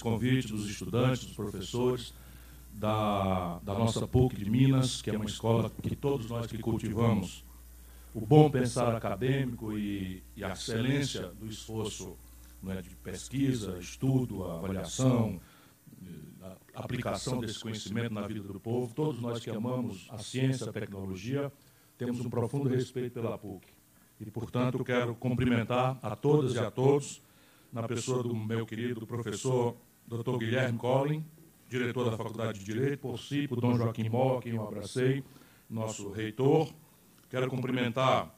esse convite dos estudantes, dos professores da, da nossa PUC de Minas, que é uma escola que todos nós que cultivamos o bom pensar acadêmico e, e a excelência do esforço é, de pesquisa, estudo, avaliação, a aplicação desse conhecimento na vida do povo, todos nós que amamos a ciência, a tecnologia, temos um profundo respeito pela PUC. E, portanto, quero cumprimentar a todas e a todos, na pessoa do meu querido professor Dr. Guilherme Collin, diretor da Faculdade de Direito, por si, por Dom Joaquim Mó, quem eu abracei, nosso reitor. Quero cumprimentar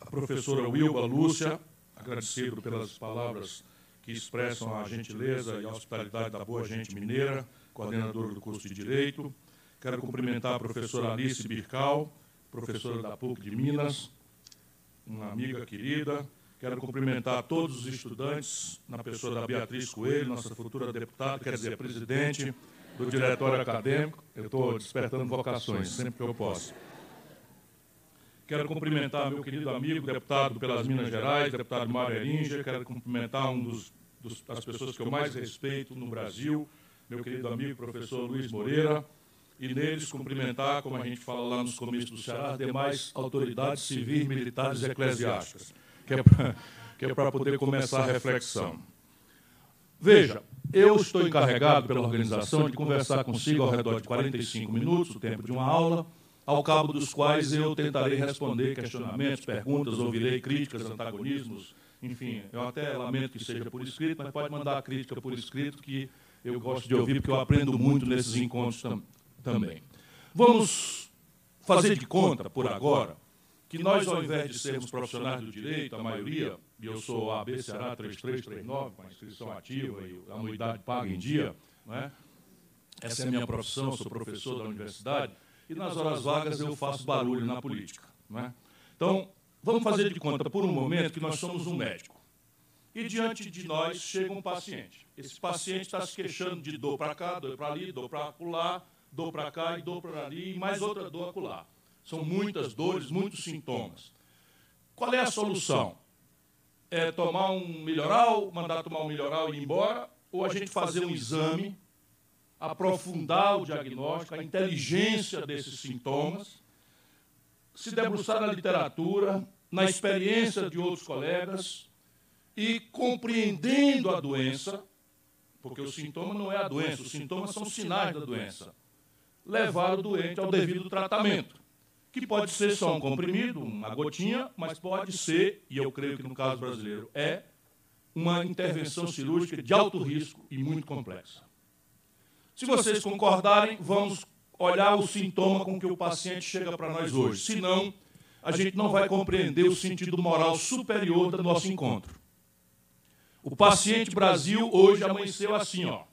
a professora Wilba Lúcia, agradecido pelas palavras que expressam a gentileza e a hospitalidade da boa gente mineira, coordenadora do curso de Direito. Quero cumprimentar a professora Alice Bircal, professora da PUC de Minas, uma amiga querida. Quero cumprimentar todos os estudantes, na pessoa da Beatriz Coelho, nossa futura deputada, quer dizer, presidente do Diretório Acadêmico. Eu estou despertando vocações, sempre que eu posso. Quero cumprimentar meu querido amigo, deputado pelas Minas Gerais, deputado Mário Eringer. Quero cumprimentar um dos, dos, das pessoas que eu mais respeito no Brasil, meu querido amigo, professor Luiz Moreira. E neles cumprimentar, como a gente fala lá nos comícios do Ceará, demais autoridades civis, militares e eclesiásticas, que é para é poder começar a reflexão. Veja, eu estou encarregado pela organização de conversar consigo ao redor de 45 minutos, o tempo de uma aula, ao cabo dos quais eu tentarei responder questionamentos, perguntas, ouvirei críticas, antagonismos, enfim, eu até lamento que seja por escrito, mas pode mandar a crítica por escrito, que eu gosto de ouvir, porque eu aprendo muito nesses encontros tam também. Vamos fazer de conta, por agora, que nós, ao invés de sermos profissionais do direito, a maioria, e eu sou a ABCA 3339, com a inscrição ativa e a anuidade paga em dia, né? essa é a minha profissão, sou professor da universidade, e nas horas vagas eu faço barulho na política. Não é? Então, vamos fazer de conta por um momento que nós somos um médico. E diante de nós chega um paciente. Esse paciente está se queixando de dor para cá, dor para ali, dor para acolá, dor para cá e dor para ali, e mais outra dor acolá. São muitas dores, muitos sintomas. Qual é a solução? É tomar um melhoral, mandar tomar um melhoral e ir embora, ou a gente fazer um exame aprofundar o diagnóstico, a inteligência desses sintomas, se debruçar na literatura, na experiência de outros colegas e compreendendo a doença, porque o sintoma não é a doença, os sintomas são sinais da doença, levar o doente ao devido tratamento, que pode ser só um comprimido, uma gotinha, mas pode ser, e eu creio que no caso brasileiro é, uma intervenção cirúrgica de alto risco e muito complexa. Se vocês concordarem, vamos olhar o sintoma com que o paciente chega para nós hoje. Senão, a gente não vai compreender o sentido moral superior do nosso encontro. O paciente Brasil hoje amanheceu assim, ó.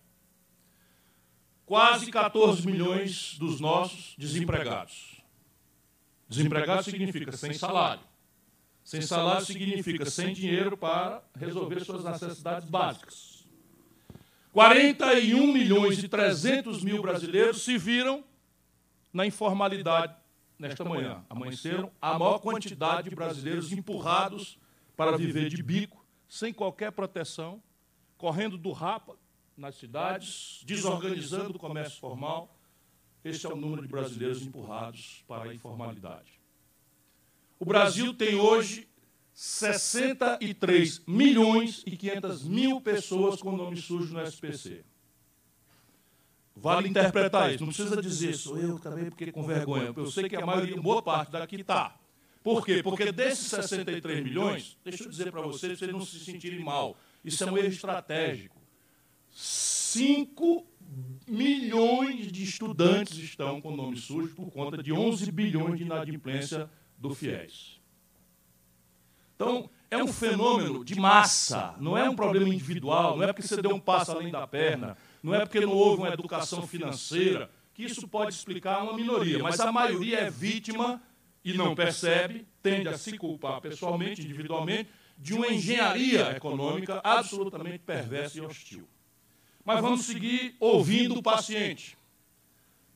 Quase 14 milhões dos nossos desempregados. Desempregado significa sem salário. Sem salário significa sem dinheiro para resolver suas necessidades básicas. 41 milhões e 300 mil brasileiros se viram na informalidade nesta manhã. Amanheceram a maior quantidade de brasileiros empurrados para viver de bico, sem qualquer proteção, correndo do rapa nas cidades, desorganizando o comércio formal. Esse é o número de brasileiros empurrados para a informalidade. O Brasil tem hoje 63 milhões e 500 mil pessoas com nome sujo no SPC. Vale interpretar isso, não precisa dizer, sou eu também, porque com vergonha. Eu sei que a maioria, boa parte daqui está. Por quê? Porque desses 63 milhões, deixa eu dizer para vocês, para vocês não se sentirem mal, isso é um erro estratégico. 5 milhões de estudantes estão com nome sujo por conta de 11 bilhões de inadimplência do FIES. Então, é um fenômeno de massa, não é um problema individual, não é porque você deu um passo além da perna, não é porque não houve uma educação financeira, que isso pode explicar uma minoria, mas a maioria é vítima e não percebe, tende a se culpar pessoalmente, individualmente, de uma engenharia econômica absolutamente perversa e hostil. Mas vamos seguir ouvindo o paciente.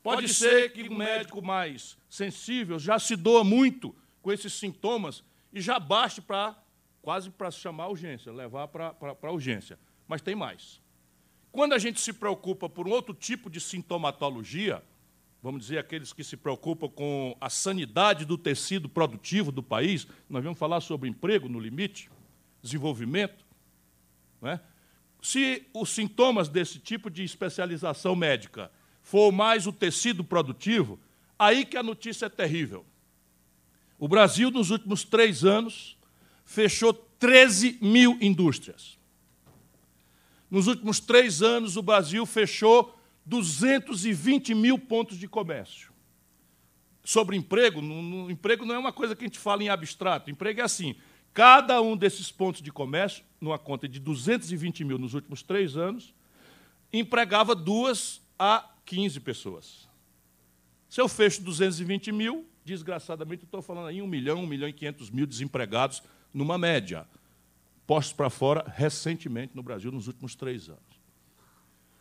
Pode ser que o médico mais sensível já se doa muito com esses sintomas e já baste para quase para chamar a urgência, levar para a urgência. Mas tem mais. Quando a gente se preocupa por um outro tipo de sintomatologia, vamos dizer, aqueles que se preocupam com a sanidade do tecido produtivo do país, nós vamos falar sobre emprego no limite, desenvolvimento. Não é? Se os sintomas desse tipo de especialização médica for mais o tecido produtivo, aí que a notícia é terrível. O Brasil, nos últimos três anos, fechou 13 mil indústrias. Nos últimos três anos, o Brasil fechou 220 mil pontos de comércio. Sobre emprego, no, no, emprego não é uma coisa que a gente fala em abstrato. Emprego é assim: cada um desses pontos de comércio, numa conta de 220 mil nos últimos três anos, empregava duas a 15 pessoas. Se eu fecho 220 mil, desgraçadamente, estou falando aí 1 milhão, 1 milhão e 500 mil desempregados numa média, postos para fora recentemente no Brasil, nos últimos três anos.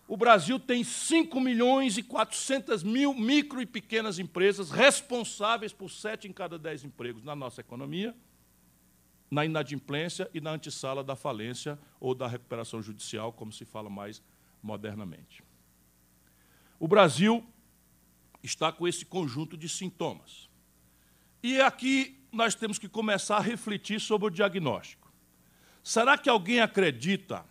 O Brasil tem 5 milhões e 400 mil micro e pequenas empresas responsáveis por 7 em cada 10 empregos na nossa economia, na inadimplência e na antessala da falência ou da recuperação judicial, como se fala mais modernamente. O Brasil está com esse conjunto de sintomas. E aqui nós temos que começar a refletir sobre o diagnóstico. Será que alguém acredita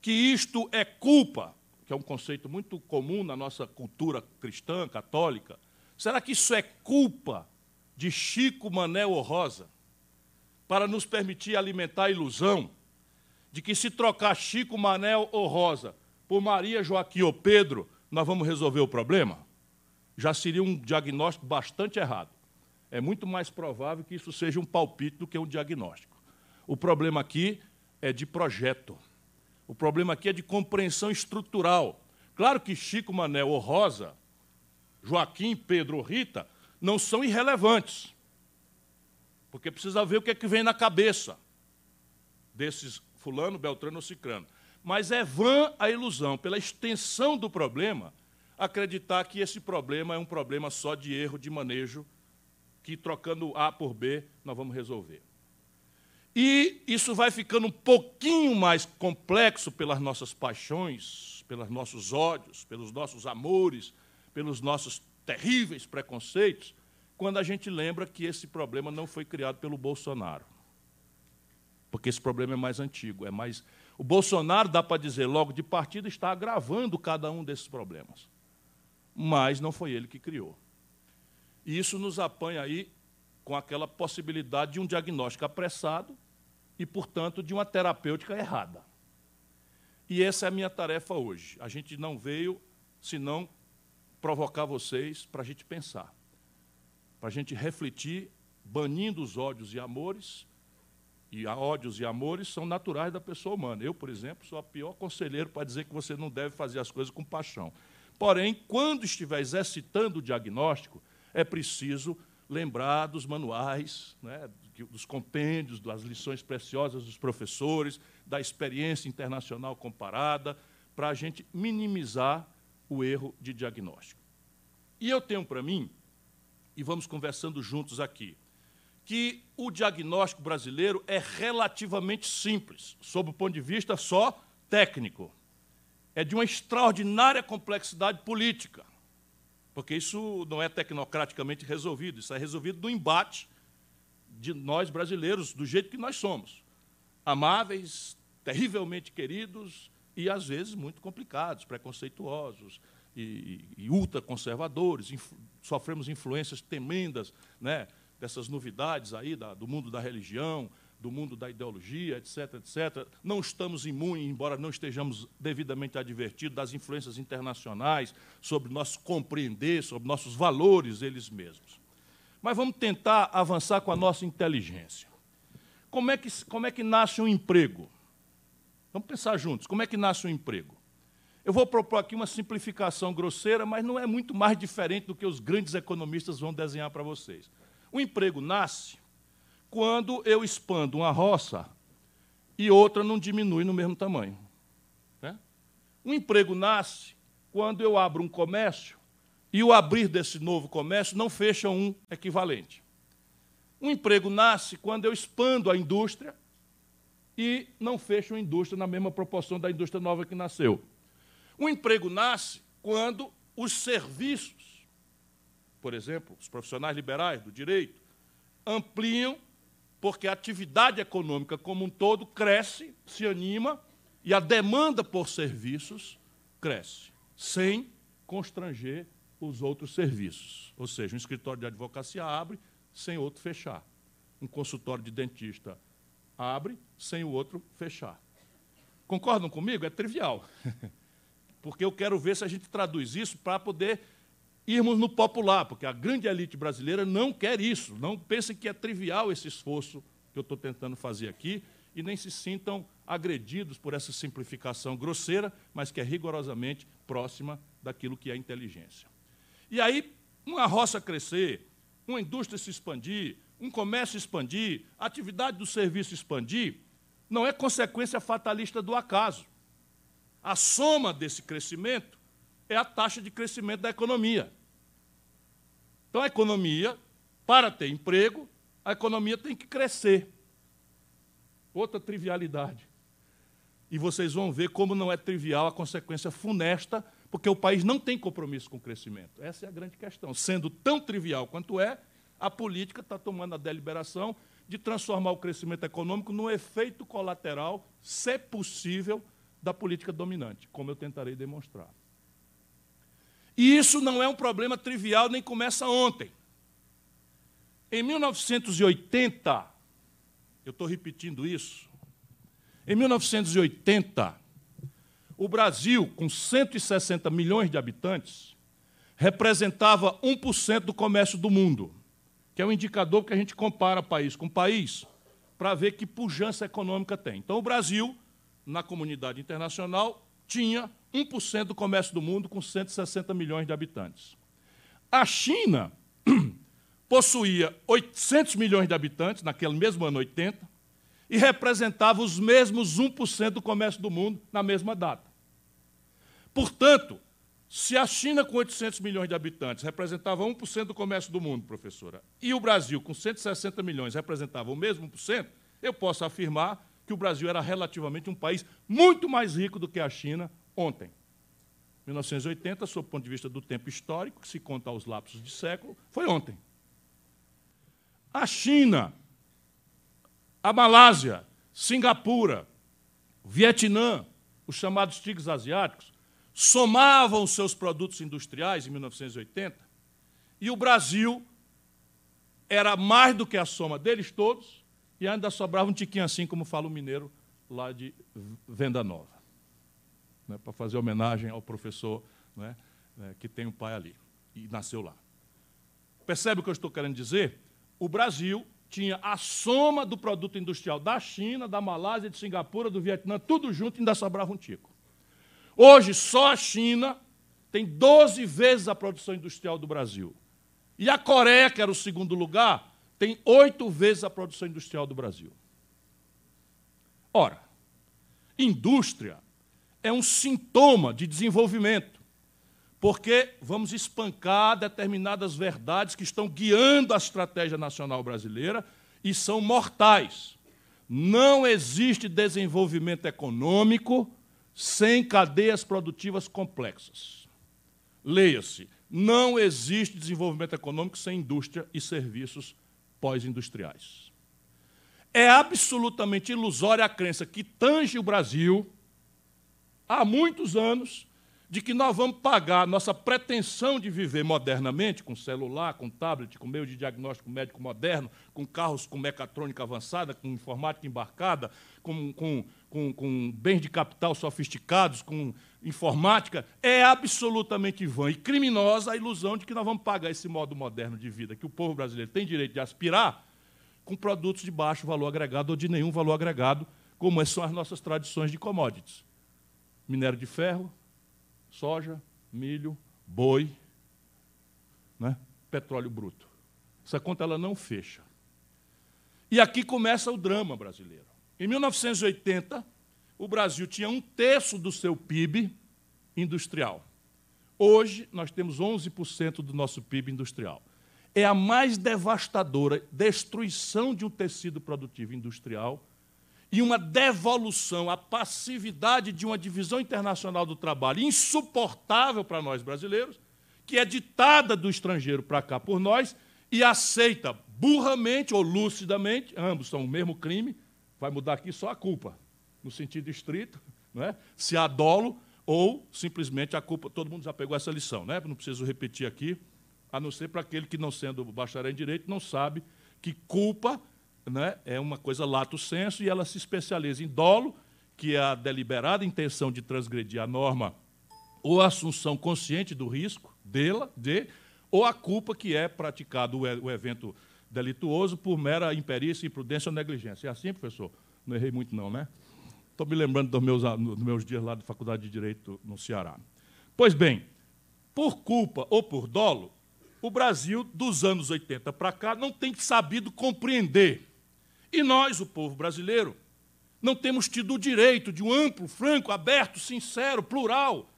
que isto é culpa, que é um conceito muito comum na nossa cultura cristã, católica, será que isso é culpa de Chico Manel ou Rosa para nos permitir alimentar a ilusão de que se trocar Chico, Manel ou Rosa por Maria, Joaquim ou Pedro, nós vamos resolver o problema? Já seria um diagnóstico bastante errado. É muito mais provável que isso seja um palpite do que um diagnóstico. O problema aqui é de projeto. O problema aqui é de compreensão estrutural. Claro que Chico, Manel ou Rosa, Joaquim, Pedro ou Rita não são irrelevantes. Porque precisa ver o que é que vem na cabeça desses fulano, beltrano ou cicrano. Mas é vã a ilusão, pela extensão do problema, acreditar que esse problema é um problema só de erro de manejo, que trocando A por B nós vamos resolver. E isso vai ficando um pouquinho mais complexo pelas nossas paixões, pelos nossos ódios, pelos nossos amores, pelos nossos terríveis preconceitos, quando a gente lembra que esse problema não foi criado pelo Bolsonaro. Porque esse problema é mais antigo, é mais o Bolsonaro, dá para dizer logo de partida, está agravando cada um desses problemas. Mas não foi ele que criou. E isso nos apanha aí com aquela possibilidade de um diagnóstico apressado e, portanto, de uma terapêutica errada. E essa é a minha tarefa hoje. A gente não veio senão provocar vocês para a gente pensar, para a gente refletir, banindo os ódios e amores. E ódios e amores são naturais da pessoa humana. Eu, por exemplo, sou o pior conselheiro para dizer que você não deve fazer as coisas com paixão. Porém, quando estiver exercitando o diagnóstico, é preciso lembrar dos manuais, né, dos compêndios, das lições preciosas dos professores, da experiência internacional comparada, para a gente minimizar o erro de diagnóstico. E eu tenho para mim, e vamos conversando juntos aqui, que o diagnóstico brasileiro é relativamente simples, sob o ponto de vista só técnico. É de uma extraordinária complexidade política, porque isso não é tecnocraticamente resolvido, isso é resolvido no embate de nós brasileiros, do jeito que nós somos. Amáveis, terrivelmente queridos e, às vezes, muito complicados, preconceituosos e, e ultraconservadores. Sofremos influências tremendas né, dessas novidades aí da, do mundo da religião, do mundo da ideologia, etc., etc. Não estamos imunes, embora não estejamos devidamente advertidos das influências internacionais sobre nosso compreender, sobre nossos valores eles mesmos. Mas vamos tentar avançar com a nossa inteligência. Como é que, como é que nasce um emprego? Vamos pensar juntos. Como é que nasce um emprego? Eu vou propor aqui uma simplificação grosseira, mas não é muito mais diferente do que os grandes economistas vão desenhar para vocês. O emprego nasce quando eu expando uma roça e outra não diminui no mesmo tamanho. Né? Um emprego nasce quando eu abro um comércio e o abrir desse novo comércio não fecha um equivalente. Um emprego nasce quando eu expando a indústria e não fecho a indústria na mesma proporção da indústria nova que nasceu. O emprego nasce quando os serviços, por exemplo, os profissionais liberais do direito, ampliam porque a atividade econômica como um todo cresce, se anima e a demanda por serviços cresce, sem constranger os outros serviços. Ou seja, um escritório de advocacia abre sem outro fechar. Um consultório de dentista abre sem o outro fechar. Concordam comigo? É trivial. Porque eu quero ver se a gente traduz isso para poder irmos no popular, porque a grande elite brasileira não quer isso. Não pensem que é trivial esse esforço que eu estou tentando fazer aqui e nem se sintam agredidos por essa simplificação grosseira, mas que é rigorosamente próxima daquilo que é inteligência. E aí, uma roça crescer, uma indústria se expandir, um comércio expandir, a atividade do serviço expandir, não é consequência fatalista do acaso. A soma desse crescimento é a taxa de crescimento da economia. Então, a economia, para ter emprego, a economia tem que crescer. Outra trivialidade. E vocês vão ver como não é trivial a consequência funesta, porque o país não tem compromisso com o crescimento. Essa é a grande questão. Sendo tão trivial quanto é, a política está tomando a deliberação de transformar o crescimento econômico num efeito colateral, se possível, da política dominante, como eu tentarei demonstrar. E isso não é um problema trivial, nem começa ontem. Em 1980, eu estou repetindo isso, em 1980, o Brasil, com 160 milhões de habitantes, representava 1% do comércio do mundo, que é um indicador que a gente compara país com país para ver que pujança econômica tem. Então, o Brasil, na comunidade internacional, tinha 1% do comércio do mundo com 160 milhões de habitantes. A China possuía 800 milhões de habitantes, naquele mesmo ano 80, e representava os mesmos 1% do comércio do mundo na mesma data. Portanto, se a China, com 800 milhões de habitantes, representava 1% do comércio do mundo, professora, e o Brasil, com 160 milhões, representava o mesmo 1%, eu posso afirmar que o Brasil era relativamente um país muito mais rico do que a China ontem. 1980, sob o ponto de vista do tempo histórico, que se conta aos lapsos de século, foi ontem. A China, a Malásia, Singapura, Vietnã, os chamados tigres asiáticos, somavam seus produtos industriais em 1980 e o Brasil era mais do que a soma deles todos e ainda sobrava um tiquinho assim, como fala o mineiro lá de Venda Nova, né, para fazer homenagem ao professor né, que tem um pai ali e nasceu lá. Percebe o que eu estou querendo dizer? o Brasil tinha a soma do produto industrial da China, da Malásia, de Singapura, do Vietnã, tudo junto e ainda sobrava um tico. Hoje, só a China tem 12 vezes a produção industrial do Brasil. E a Coreia, que era o segundo lugar, tem oito vezes a produção industrial do Brasil. Ora, indústria é um sintoma de desenvolvimento porque vamos espancar determinadas verdades que estão guiando a estratégia nacional brasileira e são mortais. Não existe desenvolvimento econômico sem cadeias produtivas complexas. Leia-se: não existe desenvolvimento econômico sem indústria e serviços pós-industriais. É absolutamente ilusória a crença que tange o Brasil há muitos anos de que nós vamos pagar nossa pretensão de viver modernamente, com celular, com tablet, com meio de diagnóstico médico moderno, com carros com mecatrônica avançada, com informática embarcada, com, com, com, com bens de capital sofisticados, com informática, é absolutamente vã e criminosa a ilusão de que nós vamos pagar esse modo moderno de vida que o povo brasileiro tem direito de aspirar com produtos de baixo valor agregado ou de nenhum valor agregado, como são as nossas tradições de commodities. Minério de ferro, soja, milho, boi, né? petróleo bruto. Essa conta ela não fecha. E aqui começa o drama brasileiro. Em 1980, o Brasil tinha um terço do seu PIB industrial. Hoje, nós temos 11% do nosso PIB industrial. É a mais devastadora destruição de um tecido produtivo industrial e uma devolução à passividade de uma divisão internacional do trabalho insuportável para nós brasileiros, que é ditada do estrangeiro para cá por nós e aceita burramente ou lucidamente, ambos são o mesmo crime, vai mudar aqui só a culpa, no sentido estrito, não é? se há dolo ou simplesmente a culpa. Todo mundo já pegou essa lição, né? não preciso repetir aqui, a não ser para aquele que, não sendo bacharel em direito, não sabe que culpa né, é uma coisa lato senso e ela se especializa em dolo, que é a deliberada intenção de transgredir a norma ou a assunção consciente do risco dela, de, ou a culpa que é praticado o evento delituoso por mera imperícia, imprudência ou negligência. É assim, professor? Não errei muito, não, né? Estou me lembrando dos meus, dos meus dias lá da Faculdade de Direito no Ceará. Pois bem, por culpa ou por dolo, o Brasil, dos anos 80 para cá, não tem sabido compreender e nós, o povo brasileiro, não temos tido o direito de um amplo, franco, aberto, sincero, plural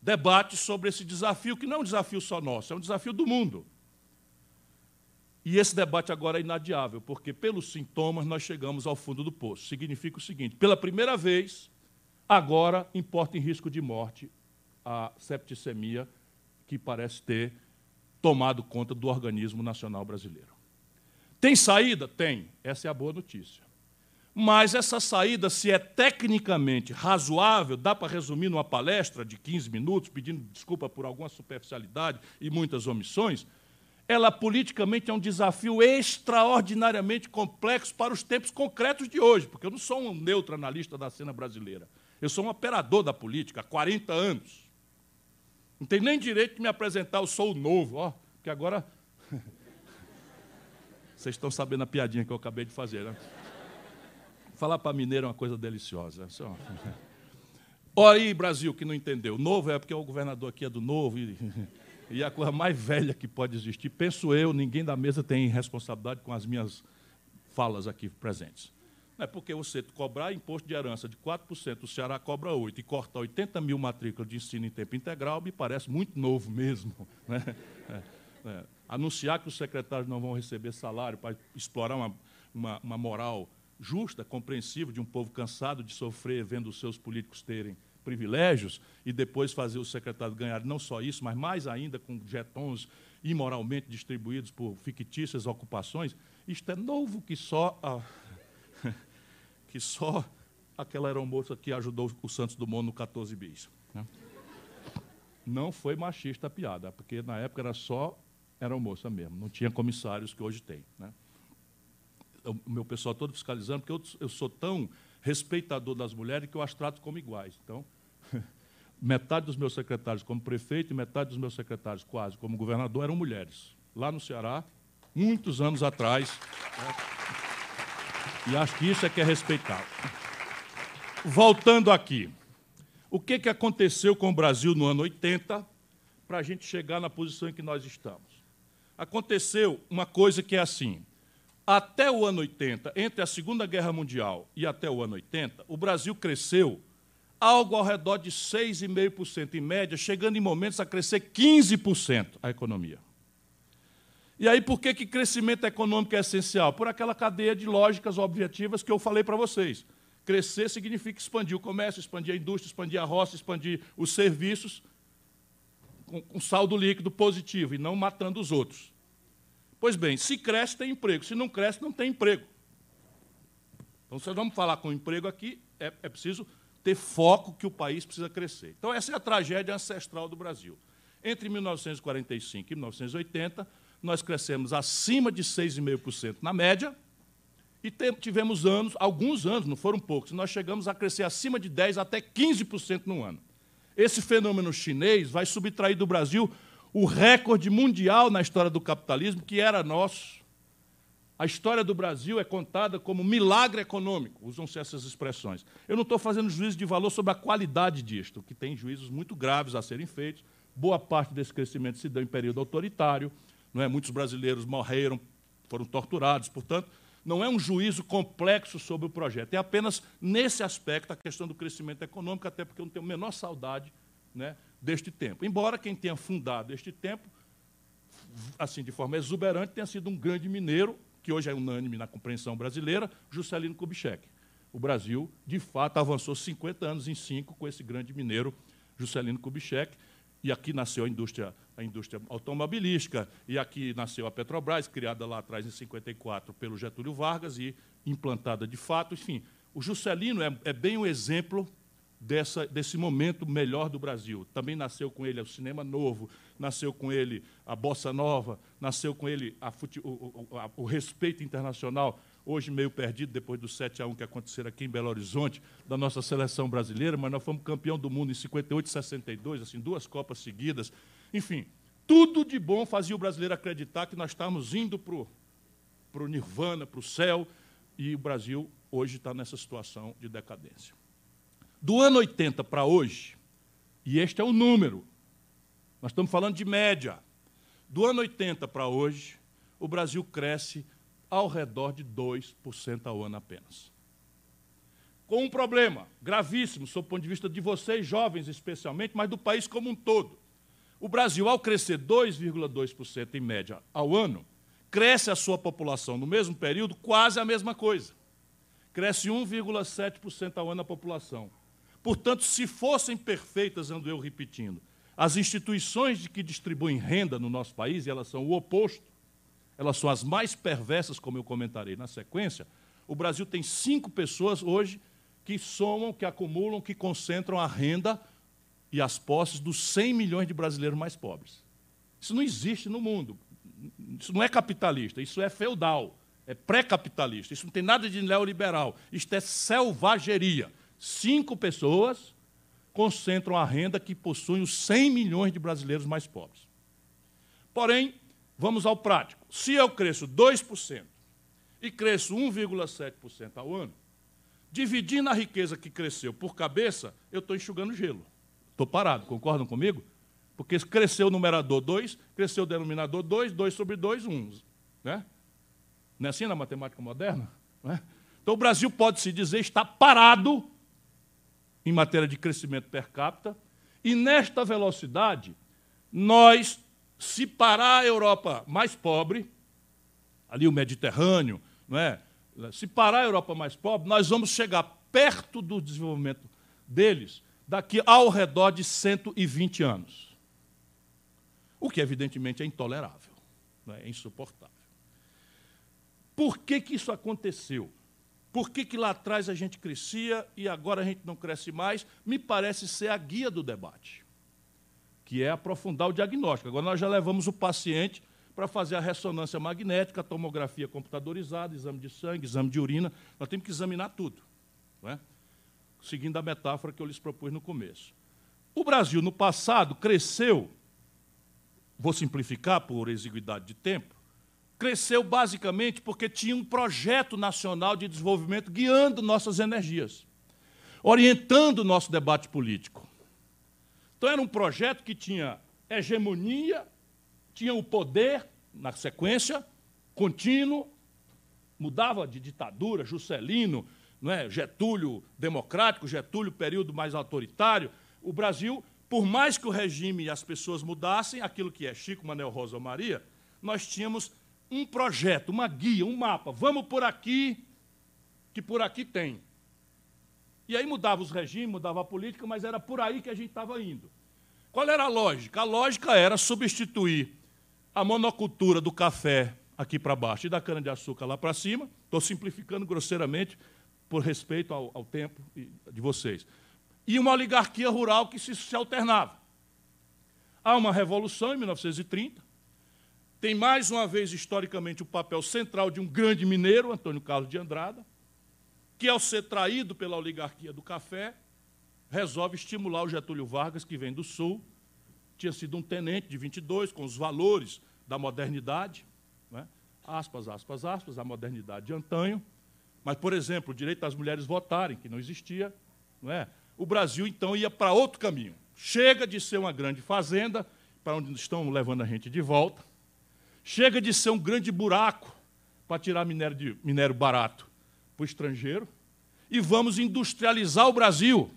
debate sobre esse desafio, que não é um desafio só nosso, é um desafio do mundo. E esse debate agora é inadiável, porque pelos sintomas nós chegamos ao fundo do poço. Significa o seguinte: pela primeira vez, agora importa em risco de morte a septicemia que parece ter tomado conta do organismo nacional brasileiro. Tem saída? Tem. Essa é a boa notícia. Mas essa saída, se é tecnicamente razoável, dá para resumir numa palestra de 15 minutos, pedindo desculpa por alguma superficialidade e muitas omissões, ela politicamente é um desafio extraordinariamente complexo para os tempos concretos de hoje, porque eu não sou um neutro analista da cena brasileira. Eu sou um operador da política há 40 anos. Não tem nem direito de me apresentar, eu sou o novo, ó, porque agora vocês estão sabendo a piadinha que eu acabei de fazer, né? Falar para mineiro é uma coisa deliciosa. Só... Olha aí, Brasil, que não entendeu. Novo é porque o governador aqui é do novo e, e a coisa mais velha que pode existir. Penso eu, ninguém da mesa tem responsabilidade com as minhas falas aqui presentes. Não é porque você cobrar imposto de herança de 4%, o Ceará cobra 8% e cortar 80 mil matrículas de ensino em tempo integral, me parece muito novo mesmo. Né? É, é anunciar que os secretários não vão receber salário para explorar uma, uma, uma moral justa, compreensível de um povo cansado de sofrer vendo os seus políticos terem privilégios e depois fazer os secretários ganharem não só isso, mas mais ainda com jetons imoralmente distribuídos por fictícias ocupações, isto é novo que só a, que só aquela aeromoça que ajudou o Santos Dumont no 14 bis. Né? Não foi machista a piada, porque na época era só era moça mesmo, não tinha comissários que hoje tem. Né? O meu pessoal todo fiscalizando, porque eu, eu sou tão respeitador das mulheres que eu as trato como iguais. Então, metade dos meus secretários como prefeito e metade dos meus secretários quase como governador eram mulheres. Lá no Ceará, muitos anos atrás. Né? E acho que isso é que é respeitável. Voltando aqui. O que, que aconteceu com o Brasil no ano 80 para a gente chegar na posição em que nós estamos? aconteceu uma coisa que é assim. Até o ano 80, entre a Segunda Guerra Mundial e até o ano 80, o Brasil cresceu algo ao redor de 6,5% em média, chegando em momentos a crescer 15% a economia. E aí, por que, que crescimento econômico é essencial? Por aquela cadeia de lógicas objetivas que eu falei para vocês. Crescer significa expandir o comércio, expandir a indústria, expandir a roça, expandir os serviços, com, com saldo líquido positivo e não matando os outros. Pois bem, se cresce, tem emprego. Se não cresce, não tem emprego. Então, se vamos falar com emprego aqui, é, é preciso ter foco que o país precisa crescer. Então, essa é a tragédia ancestral do Brasil. Entre 1945 e 1980, nós crescemos acima de 6,5% na média, e tivemos anos, alguns anos, não foram poucos, nós chegamos a crescer acima de 10% até 15% no ano. Esse fenômeno chinês vai subtrair do Brasil o recorde mundial na história do capitalismo, que era nosso. A história do Brasil é contada como milagre econômico, usam-se essas expressões. Eu não estou fazendo juízo de valor sobre a qualidade disto, que tem juízos muito graves a serem feitos. Boa parte desse crescimento se deu em período autoritário, não é? muitos brasileiros morreram, foram torturados, portanto, não é um juízo complexo sobre o projeto, é apenas nesse aspecto a questão do crescimento econômico, até porque eu não tenho a menor saudade né, deste tempo. Embora quem tenha fundado este tempo, assim, de forma exuberante, tenha sido um grande mineiro, que hoje é unânime na compreensão brasileira, Juscelino Kubitschek. o Brasil, de fato, avançou 50 anos em cinco com esse grande mineiro, Juscelino Kubitschek, e aqui nasceu a indústria, a indústria automobilística, e aqui nasceu a Petrobras, criada lá atrás em 54 pelo Getúlio Vargas e implantada de fato. Enfim, o Juscelino é, é bem um exemplo dessa, desse momento melhor do Brasil. Também nasceu com ele o cinema novo, nasceu com ele a bossa nova, nasceu com ele fute, o, o, a, o, respeito internacional, hoje meio perdido depois do 7 a 1 que aconteceram aqui em Belo Horizonte, da nossa seleção brasileira, mas nós fomos campeão do mundo em 58 e 62, assim, duas Copas seguidas. Enfim, tudo de bom fazia o brasileiro acreditar que nós estávamos indo para o nirvana, para o céu, e o Brasil hoje está nessa situação de decadência. Do ano 80 para hoje, e este é o número, nós estamos falando de média. Do ano 80 para hoje, o Brasil cresce ao redor de 2% ao ano apenas. Com um problema gravíssimo, sob o ponto de vista de vocês, jovens especialmente, mas do país como um todo. O Brasil, ao crescer 2,2% em média ao ano, cresce a sua população no mesmo período quase a mesma coisa. Cresce 1,7% ao ano a população. Portanto, se fossem perfeitas, ando eu repetindo, as instituições de que distribuem renda no nosso país, e elas são o oposto, elas são as mais perversas, como eu comentarei na sequência, o Brasil tem cinco pessoas hoje que somam, que acumulam, que concentram a renda e as posses dos 100 milhões de brasileiros mais pobres. Isso não existe no mundo. Isso não é capitalista, isso é feudal, é pré-capitalista. Isso não tem nada de neoliberal. Isto é selvageria cinco pessoas concentram a renda que possuem os 100 milhões de brasileiros mais pobres. Porém, vamos ao prático. Se eu cresço 2% e cresço 1,7% ao ano, dividindo a riqueza que cresceu por cabeça, eu estou enxugando gelo. Estou parado, concordam comigo? Porque cresceu o numerador 2, cresceu o denominador 2, 2 sobre 2, 1. Né? Não é assim na matemática moderna? É? Então o Brasil pode se dizer está parado em matéria de crescimento per capita, e nesta velocidade, nós, se parar a Europa mais pobre, ali o Mediterrâneo, não é? se parar a Europa mais pobre, nós vamos chegar perto do desenvolvimento deles daqui ao redor de 120 anos. O que, evidentemente, é intolerável, é? é insuportável. Por que, que isso aconteceu? Por que, que lá atrás a gente crescia e agora a gente não cresce mais? Me parece ser a guia do debate, que é aprofundar o diagnóstico. Agora nós já levamos o paciente para fazer a ressonância magnética, a tomografia computadorizada, exame de sangue, exame de urina. Nós temos que examinar tudo, é? seguindo a metáfora que eu lhes propus no começo. O Brasil, no passado, cresceu, vou simplificar por exiguidade de tempo, cresceu basicamente porque tinha um projeto nacional de desenvolvimento guiando nossas energias, orientando o nosso debate político. Então, era um projeto que tinha hegemonia, tinha o poder, na sequência, contínuo, mudava de ditadura, Juscelino, não é? Getúlio democrático, Getúlio período mais autoritário. O Brasil, por mais que o regime e as pessoas mudassem, aquilo que é Chico, Manuel Rosa Maria, nós tínhamos um projeto, uma guia, um mapa. Vamos por aqui, que por aqui tem. E aí mudava os regimes, mudava a política, mas era por aí que a gente estava indo. Qual era a lógica? A lógica era substituir a monocultura do café aqui para baixo e da cana-de-açúcar lá para cima. Estou simplificando grosseiramente por respeito ao, ao, tempo de vocês. E uma oligarquia rural que se, se alternava. Há uma revolução em 1930, tem mais uma vez, historicamente, o papel central de um grande mineiro, Antônio Carlos de Andrada, que, ao ser traído pela oligarquia do café, resolve estimular o Getúlio Vargas, que vem do Sul, tinha sido um tenente de 22, com os valores da modernidade, né? aspas, aspas, aspas, a modernidade de antanho. Mas, por exemplo, o direito das mulheres votarem, que não existia, não é? o Brasil, então, ia para outro caminho. Chega de ser uma grande fazenda, para onde estão levando a gente de volta, Chega de ser um grande buraco para tirar minério, de, minério barato para o estrangeiro e vamos industrializar o Brasil.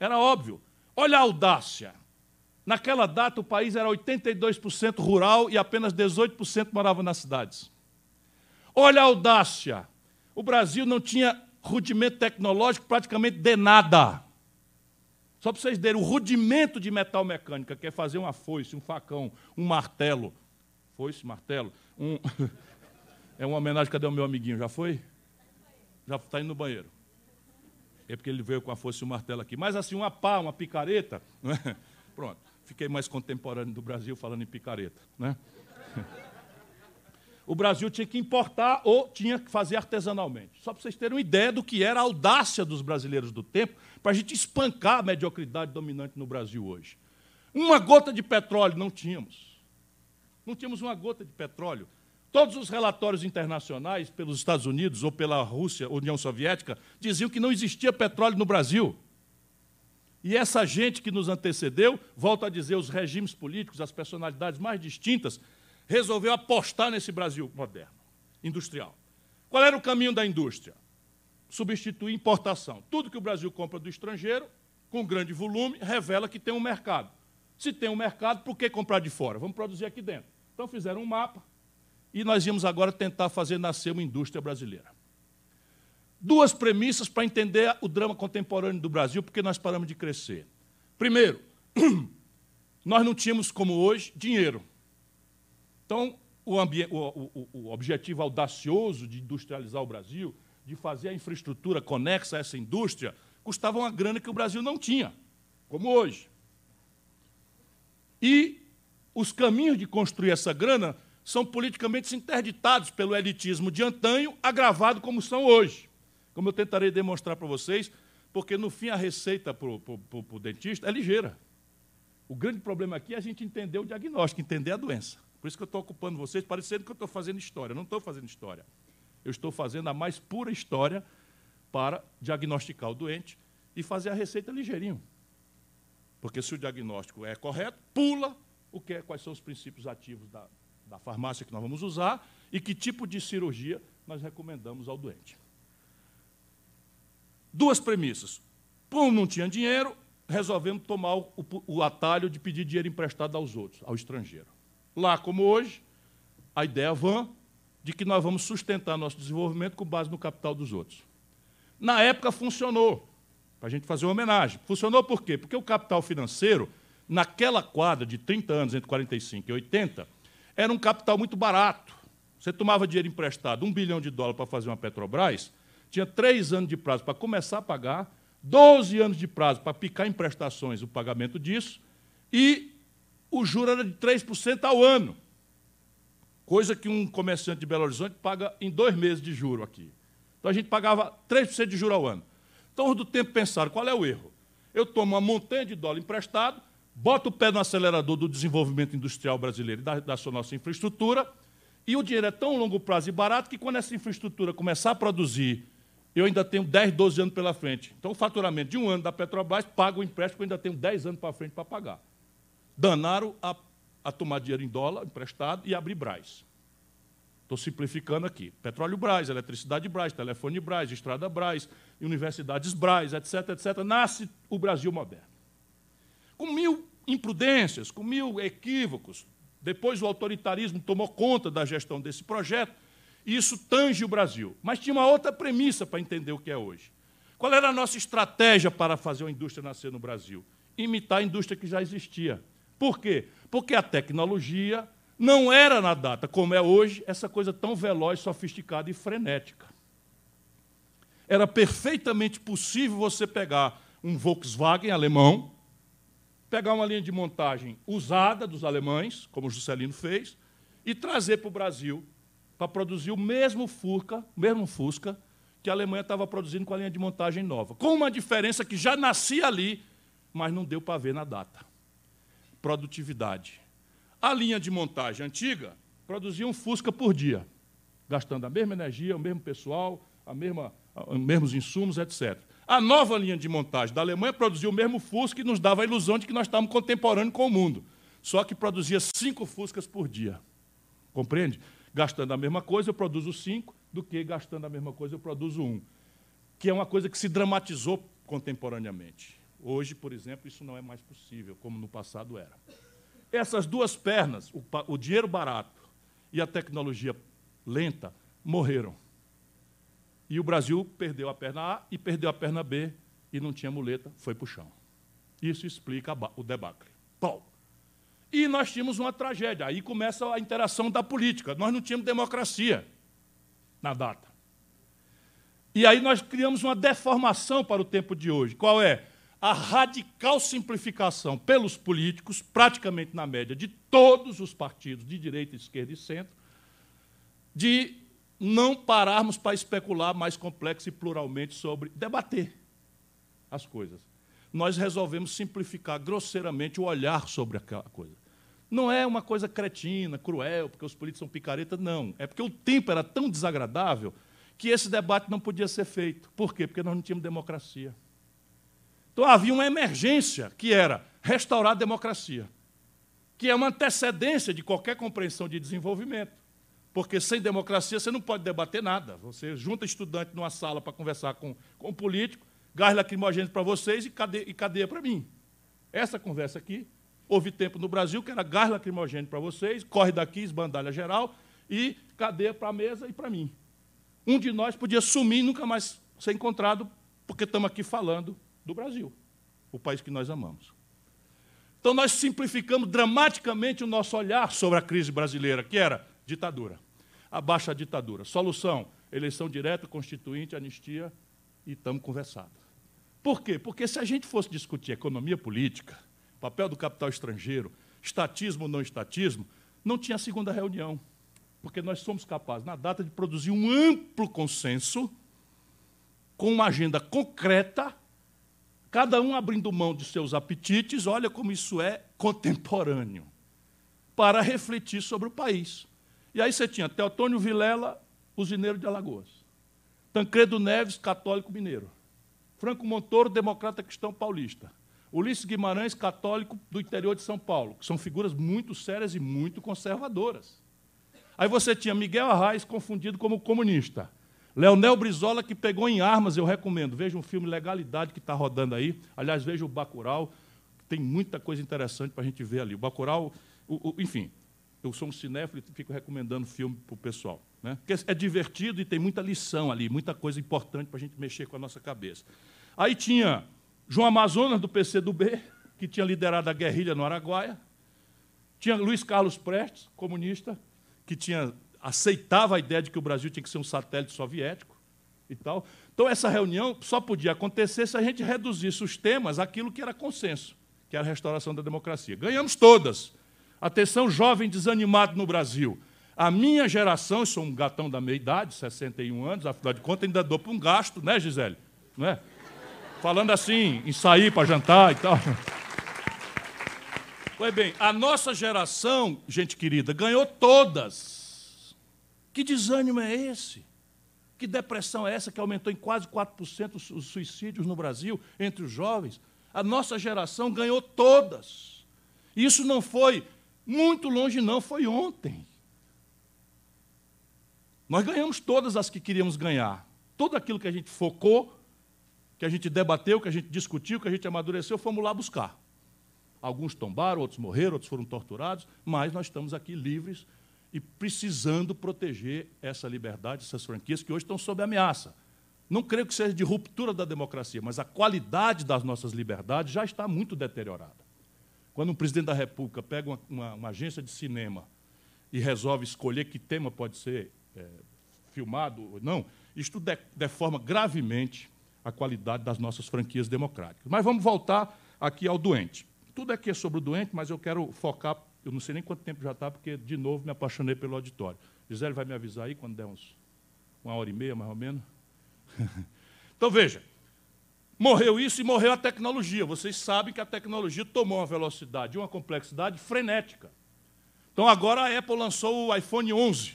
Era óbvio. Olha a audácia. Naquela data, o país era 82% rural e apenas 18% morava nas cidades. Olha a audácia. O Brasil não tinha rudimento tecnológico praticamente de nada. Só para vocês verem, o rudimento de metal mecânica, que é fazer uma foice, um facão, um martelo. Foice, martelo. Um... é uma homenagem, cadê o meu amiguinho? Já foi? Já está indo no banheiro. É porque ele veio com a foice e o martelo aqui. Mas assim, uma pá, uma picareta. É? Pronto. Fiquei mais contemporâneo do Brasil falando em picareta. Né? o Brasil tinha que importar ou tinha que fazer artesanalmente. Só para vocês terem uma ideia do que era a audácia dos brasileiros do tempo, para a gente espancar a mediocridade dominante no Brasil hoje. Uma gota de petróleo não tínhamos. Não tínhamos uma gota de petróleo. Todos os relatórios internacionais, pelos Estados Unidos ou pela Rússia, União Soviética, diziam que não existia petróleo no Brasil. E essa gente que nos antecedeu, volto a dizer, os regimes políticos, as personalidades mais distintas, resolveu apostar nesse Brasil moderno, industrial. Qual era o caminho da indústria? Substituir importação. Tudo que o Brasil compra do estrangeiro, com grande volume, revela que tem um mercado. Se tem um mercado, por que comprar de fora? Vamos produzir aqui dentro. Então fizeram um mapa e nós íamos agora tentar fazer nascer uma indústria brasileira. Duas premissas para entender o drama contemporâneo do Brasil, porque nós paramos de crescer. Primeiro, nós não tínhamos, como hoje, dinheiro. Então, o, o, o, objetivo audacioso de industrializar o Brasil, de fazer a infraestrutura conexa a essa indústria, custava uma grana que o Brasil não tinha, como hoje. E os caminhos de construir essa grana são politicamente interditados pelo elitismo de antanho, agravado como são hoje. Como eu tentarei demonstrar para vocês, porque no fim a receita para o dentista é ligeira. O grande problema aqui é a gente entender o diagnóstico, entender a doença. Por isso que eu estou ocupando vocês, parecendo que eu estou fazendo história. Não estou fazendo história. Eu estou fazendo a mais pura história para diagnosticar o doente e fazer a receita ligeirinho. Porque se o diagnóstico é correto, pula o que é, quais são os princípios ativos da, da farmácia que nós vamos usar e que tipo de cirurgia nós recomendamos ao doente. Duas premissas. Como não tinha dinheiro, resolvemos tomar o, o atalho de pedir dinheiro emprestado aos outros, ao estrangeiro. Lá como hoje, a ideia vã de que nós vamos sustentar nosso desenvolvimento com base no capital dos outros. Na época funcionou, para a gente fazer uma homenagem. Funcionou por quê? Porque o capital financeiro, naquela quadra de 30 anos, entre 45 e 80, era um capital muito barato. Você tomava dinheiro emprestado, um bilhão de dólares para fazer uma Petrobras, tinha três anos de prazo para começar a pagar, 12 anos de prazo para picar em prestações o pagamento disso, e o juro era de 3% ao ano. Coisa que um comerciante de Belo Horizonte paga em dois meses de juro aqui. Então a gente pagava 3% de juro ao ano. Então, do tempo pensaram, qual é o erro? Eu tomo uma montanha de dólar emprestado, boto o pé no acelerador do desenvolvimento industrial brasileiro e da, da sua nossa infraestrutura, e o dinheiro é tão longo prazo e barato que quando essa infraestrutura começar a produzir, eu ainda tenho 10, 12 anos pela frente. Então, o faturamento de um ano da Petrobras paga o empréstimo, eu ainda tenho 10 anos para frente para pagar danaram a, a tomar dinheiro em dólar emprestado e abrir Braz. Estou simplificando aqui. Petróleo Braz, eletricidade Braz, telefone Braz, estrada Braz, universidades Braz, etc., etc. Nasce o Brasil moderno. Com mil imprudências, com mil equívocos. Depois o autoritarismo tomou conta da gestão desse projeto e isso tange o Brasil. Mas tinha uma outra premissa para entender o que é hoje. Qual era a nossa estratégia para fazer uma indústria nascer no Brasil? Imitar a indústria que já existia. Por quê? Porque a tecnologia não era na data, como é hoje, essa coisa tão veloz, sofisticada e frenética. Era perfeitamente possível você pegar um Volkswagen alemão, pegar uma linha de montagem usada dos alemães, como o Juscelino fez, e trazer para o Brasil para produzir o mesmo Fusca, mesmo Fusca que a Alemanha estava produzindo com a linha de montagem nova, com uma diferença que já nascia ali, mas não deu para ver na data produtividade. A linha de montagem antiga produzia um Fusca por dia, gastando a mesma energia, o mesmo pessoal, a mesma, os mesmos insumos, etc. A nova linha de montagem da Alemanha produzia o mesmo Fusca e nos dava a ilusão de que nós estávamos contemporâneos com o mundo. Só que produzia cinco Fuscas por dia. Compreende? Gastando a mesma coisa, eu produzo cinco, do que gastando a mesma coisa, eu produzo um. Que é uma coisa que se dramatizou contemporaneamente. Hoje, por exemplo, isso não é mais possível, como no passado era. Essas duas pernas, o, o dinheiro barato e a tecnologia lenta, morreram. E o Brasil perdeu a perna A e perdeu a perna B e não tinha muleta, foi para o chão. Isso explica o debacle. E nós tínhamos uma tragédia. Aí começa a interação da política. Nós não tínhamos democracia na data. E aí nós criamos uma deformação para o tempo de hoje. Qual é? A radical simplificação pelos políticos, praticamente na média de todos os partidos, de direita, esquerda e centro, de não pararmos para especular mais complexo e pluralmente sobre debater as coisas. Nós resolvemos simplificar grosseiramente o olhar sobre aquela coisa. Não é uma coisa cretina, cruel, porque os políticos são picaretas, não. É porque o tempo era tão desagradável que esse debate não podia ser feito. Por quê? Porque nós não tínhamos democracia. Então havia uma emergência que era restaurar a democracia, que é uma antecedência de qualquer compreensão de desenvolvimento. Porque sem democracia você não pode debater nada. Você junta estudante numa sala para conversar com, com um político, gás lacrimogêneo para vocês e cadeia, e cadeia para mim. Essa conversa aqui, houve tempo no Brasil que era gás lacrimogêneo para vocês, corre daqui, esbandalha geral, e cadeia para a mesa e para mim. Um de nós podia sumir e nunca mais ser encontrado, porque estamos aqui falando do Brasil, o país que nós amamos. Então, nós simplificamos dramaticamente o nosso olhar sobre a crise brasileira, que era ditadura abaixa a ditadura. Solução: eleição direta, constituinte, anistia e estamos conversados. Por quê? Porque se a gente fosse discutir economia política, papel do capital estrangeiro, estatismo ou não estatismo, não tinha segunda reunião. Porque nós somos capazes, na data, de produzir um amplo consenso, com uma agenda concreta, cada um abrindo mão de seus apetites, olha como isso é contemporâneo, para refletir sobre o país. E aí você tinha Teotônio Vilela, usineiro de Alagoas. Tancredo Neves, católico mineiro. Franco Montoro, democrata cristão paulista. Ulisses Guimarães, católico do interior de São Paulo, que são figuras muito sérias e muito conservadoras. Aí você tinha Miguel Arraes, confundido como comunista. Leonel Brizola, que pegou em armas, eu recomendo. Veja um filme Legalidade que está rodando aí. Aliás, veja o Bacurau, tem muita coisa interessante para a gente ver ali. O o, enfim, eu sou um cinéfilo e fico recomendando filme para o pessoal. Né? Porque é divertido e tem muita lição ali, muita coisa importante para a gente mexer com a nossa cabeça. Aí tinha João Amazonas, do PCdoB, que tinha liderado a guerrilha no Araguaia. Tinha Luiz Carlos Prestes, comunista, que tinha, aceitava a ideia de que o Brasil tinha que ser um satélite soviético e tal. Então, essa reunião só podia acontecer se a gente reduzisse os temas àquilo que era consenso, que era a restauração da democracia. Ganhamos todas. Atenção, jovem desanimado no Brasil. A minha geração, sou um gatão da meia idade, 61 anos, afinal de contas, ainda dou para um gasto, né, Gisele? Não é? Falando assim, em sair para jantar e tal. Pois bem, a nossa geração, gente querida, ganhou todas. Que desânimo é esse? Que depressão é essa que aumentou em quase 4% os suicídios no Brasil entre os jovens? A nossa geração ganhou todas. Isso não foi muito longe não, foi ontem. Nós ganhamos todas as que queríamos ganhar. Tudo aquilo que a gente focou, que a gente debateu, que a gente discutiu, que a gente amadureceu, fomos lá buscar. Alguns tombaram, outros morreram, outros foram torturados, mas nós estamos aqui livres e precisando proteger essa liberdade, essas franquias que hoje estão sob ameaça. Não creio que seja de ruptura da democracia, mas a qualidade das nossas liberdades já está muito deteriorada. Quando um presidente da República pega uma, uma, uma agência de cinema e resolve escolher que tema pode ser é, filmado ou não, isto de, deforma gravemente a qualidade das nossas franquias democráticas. Mas vamos voltar aqui ao doente. Tudo aqui é sobre o doente, mas eu quero focar, eu não sei nem quanto tempo já está, porque, de novo, me apaixonei pelo auditório. Gisele vai me avisar aí quando der uns uma hora e meia, mais ou menos. então, veja, Morreu isso e morreu a tecnologia. Vocês sabem que a tecnologia tomou uma velocidade uma complexidade frenética. Então agora a Apple lançou o iPhone 11.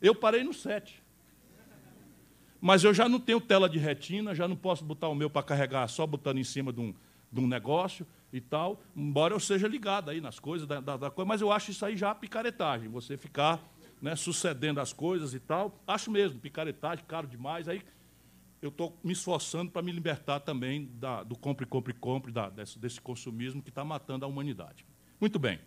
Eu parei no 7. Mas eu já não tenho tela de retina, já não posso botar o meu para carregar só botando em cima de um, de um negócio e tal, embora eu seja ligado aí nas coisas da, da, da coisa, mas eu acho isso aí já picaretagem, você ficar né, sucedendo as coisas e tal. Acho mesmo, picaretagem, caro demais. Aí eu estou me esforçando para me libertar também da, do compre, compre, compre, da, desse, desse consumismo que está matando a humanidade. Muito bem.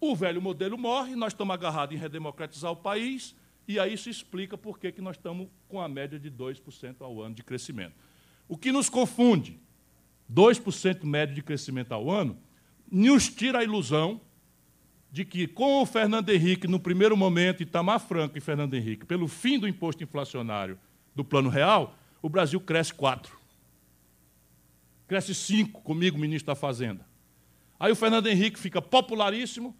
O velho modelo morre, nós estamos agarrados em redemocratizar o país, E aí isso explica por que nós estamos com a média de 2% ao ano de crescimento. O que nos confunde, 2% médio de crescimento ao ano, nos tira a ilusão de que, com o Fernando Henrique, no primeiro momento, Itamar Franco e Fernando Henrique, pelo fim do imposto inflacionário do Plano Real, o Brasil cresce 4. Cresce 5, comigo, ministro da Fazenda. Aí o Fernando Henrique fica popularíssimo,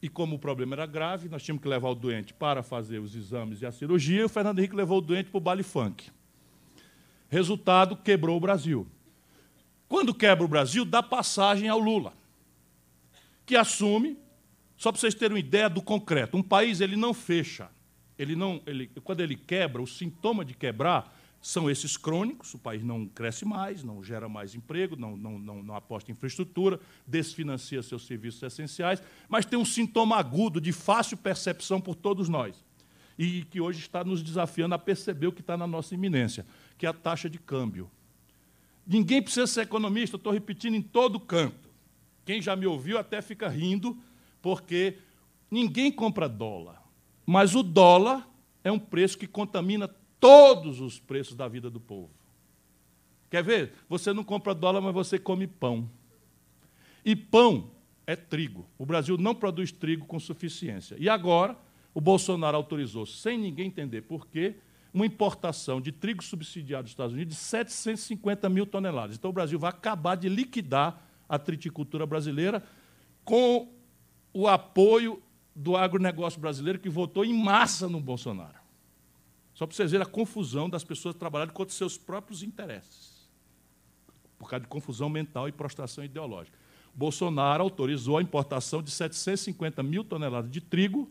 e como o problema era grave, nós tínhamos que levar o doente para fazer os exames e a cirurgia, e o Fernando Henrique levou o doente para o baile funk. Resultado, quebrou o Brasil. Quando quebra o Brasil, dá passagem ao Lula, que assume, só para vocês terem uma ideia do concreto, um país ele não fecha, ele não, ele, quando ele quebra, o sintoma de quebrar são esses crônicos, o país não cresce mais, não gera mais emprego, não, não, não, não, aposta em infraestrutura, desfinancia seus serviços essenciais, mas tem um sintoma agudo de fácil percepção por todos nós, e que hoje está nos desafiando a perceber o que está na nossa iminência, que é a taxa de câmbio. Ninguém precisa ser economista, estou repetindo em todo canto. Quem já me ouviu até fica rindo, porque ninguém compra dólar, mas o dólar é um preço que contamina todos os preços da vida do povo. Quer ver? Você não compra dólar, mas você come pão. E pão é trigo. O Brasil não produz trigo com suficiência. E agora, o Bolsonaro autorizou, sem ninguém entender por quê, uma importação de trigo subsidiado dos Estados Unidos de 750 mil toneladas. Então, o Brasil vai acabar de liquidar a triticultura brasileira com o apoio do agronegócio brasileiro, que votou em massa no Bolsonaro. Só para vocês verem a confusão das pessoas trabalhando contra seus próprios interesses. Por causa de confusão mental e prostração ideológica. Bolsonaro autorizou a importação de 750 mil toneladas de trigo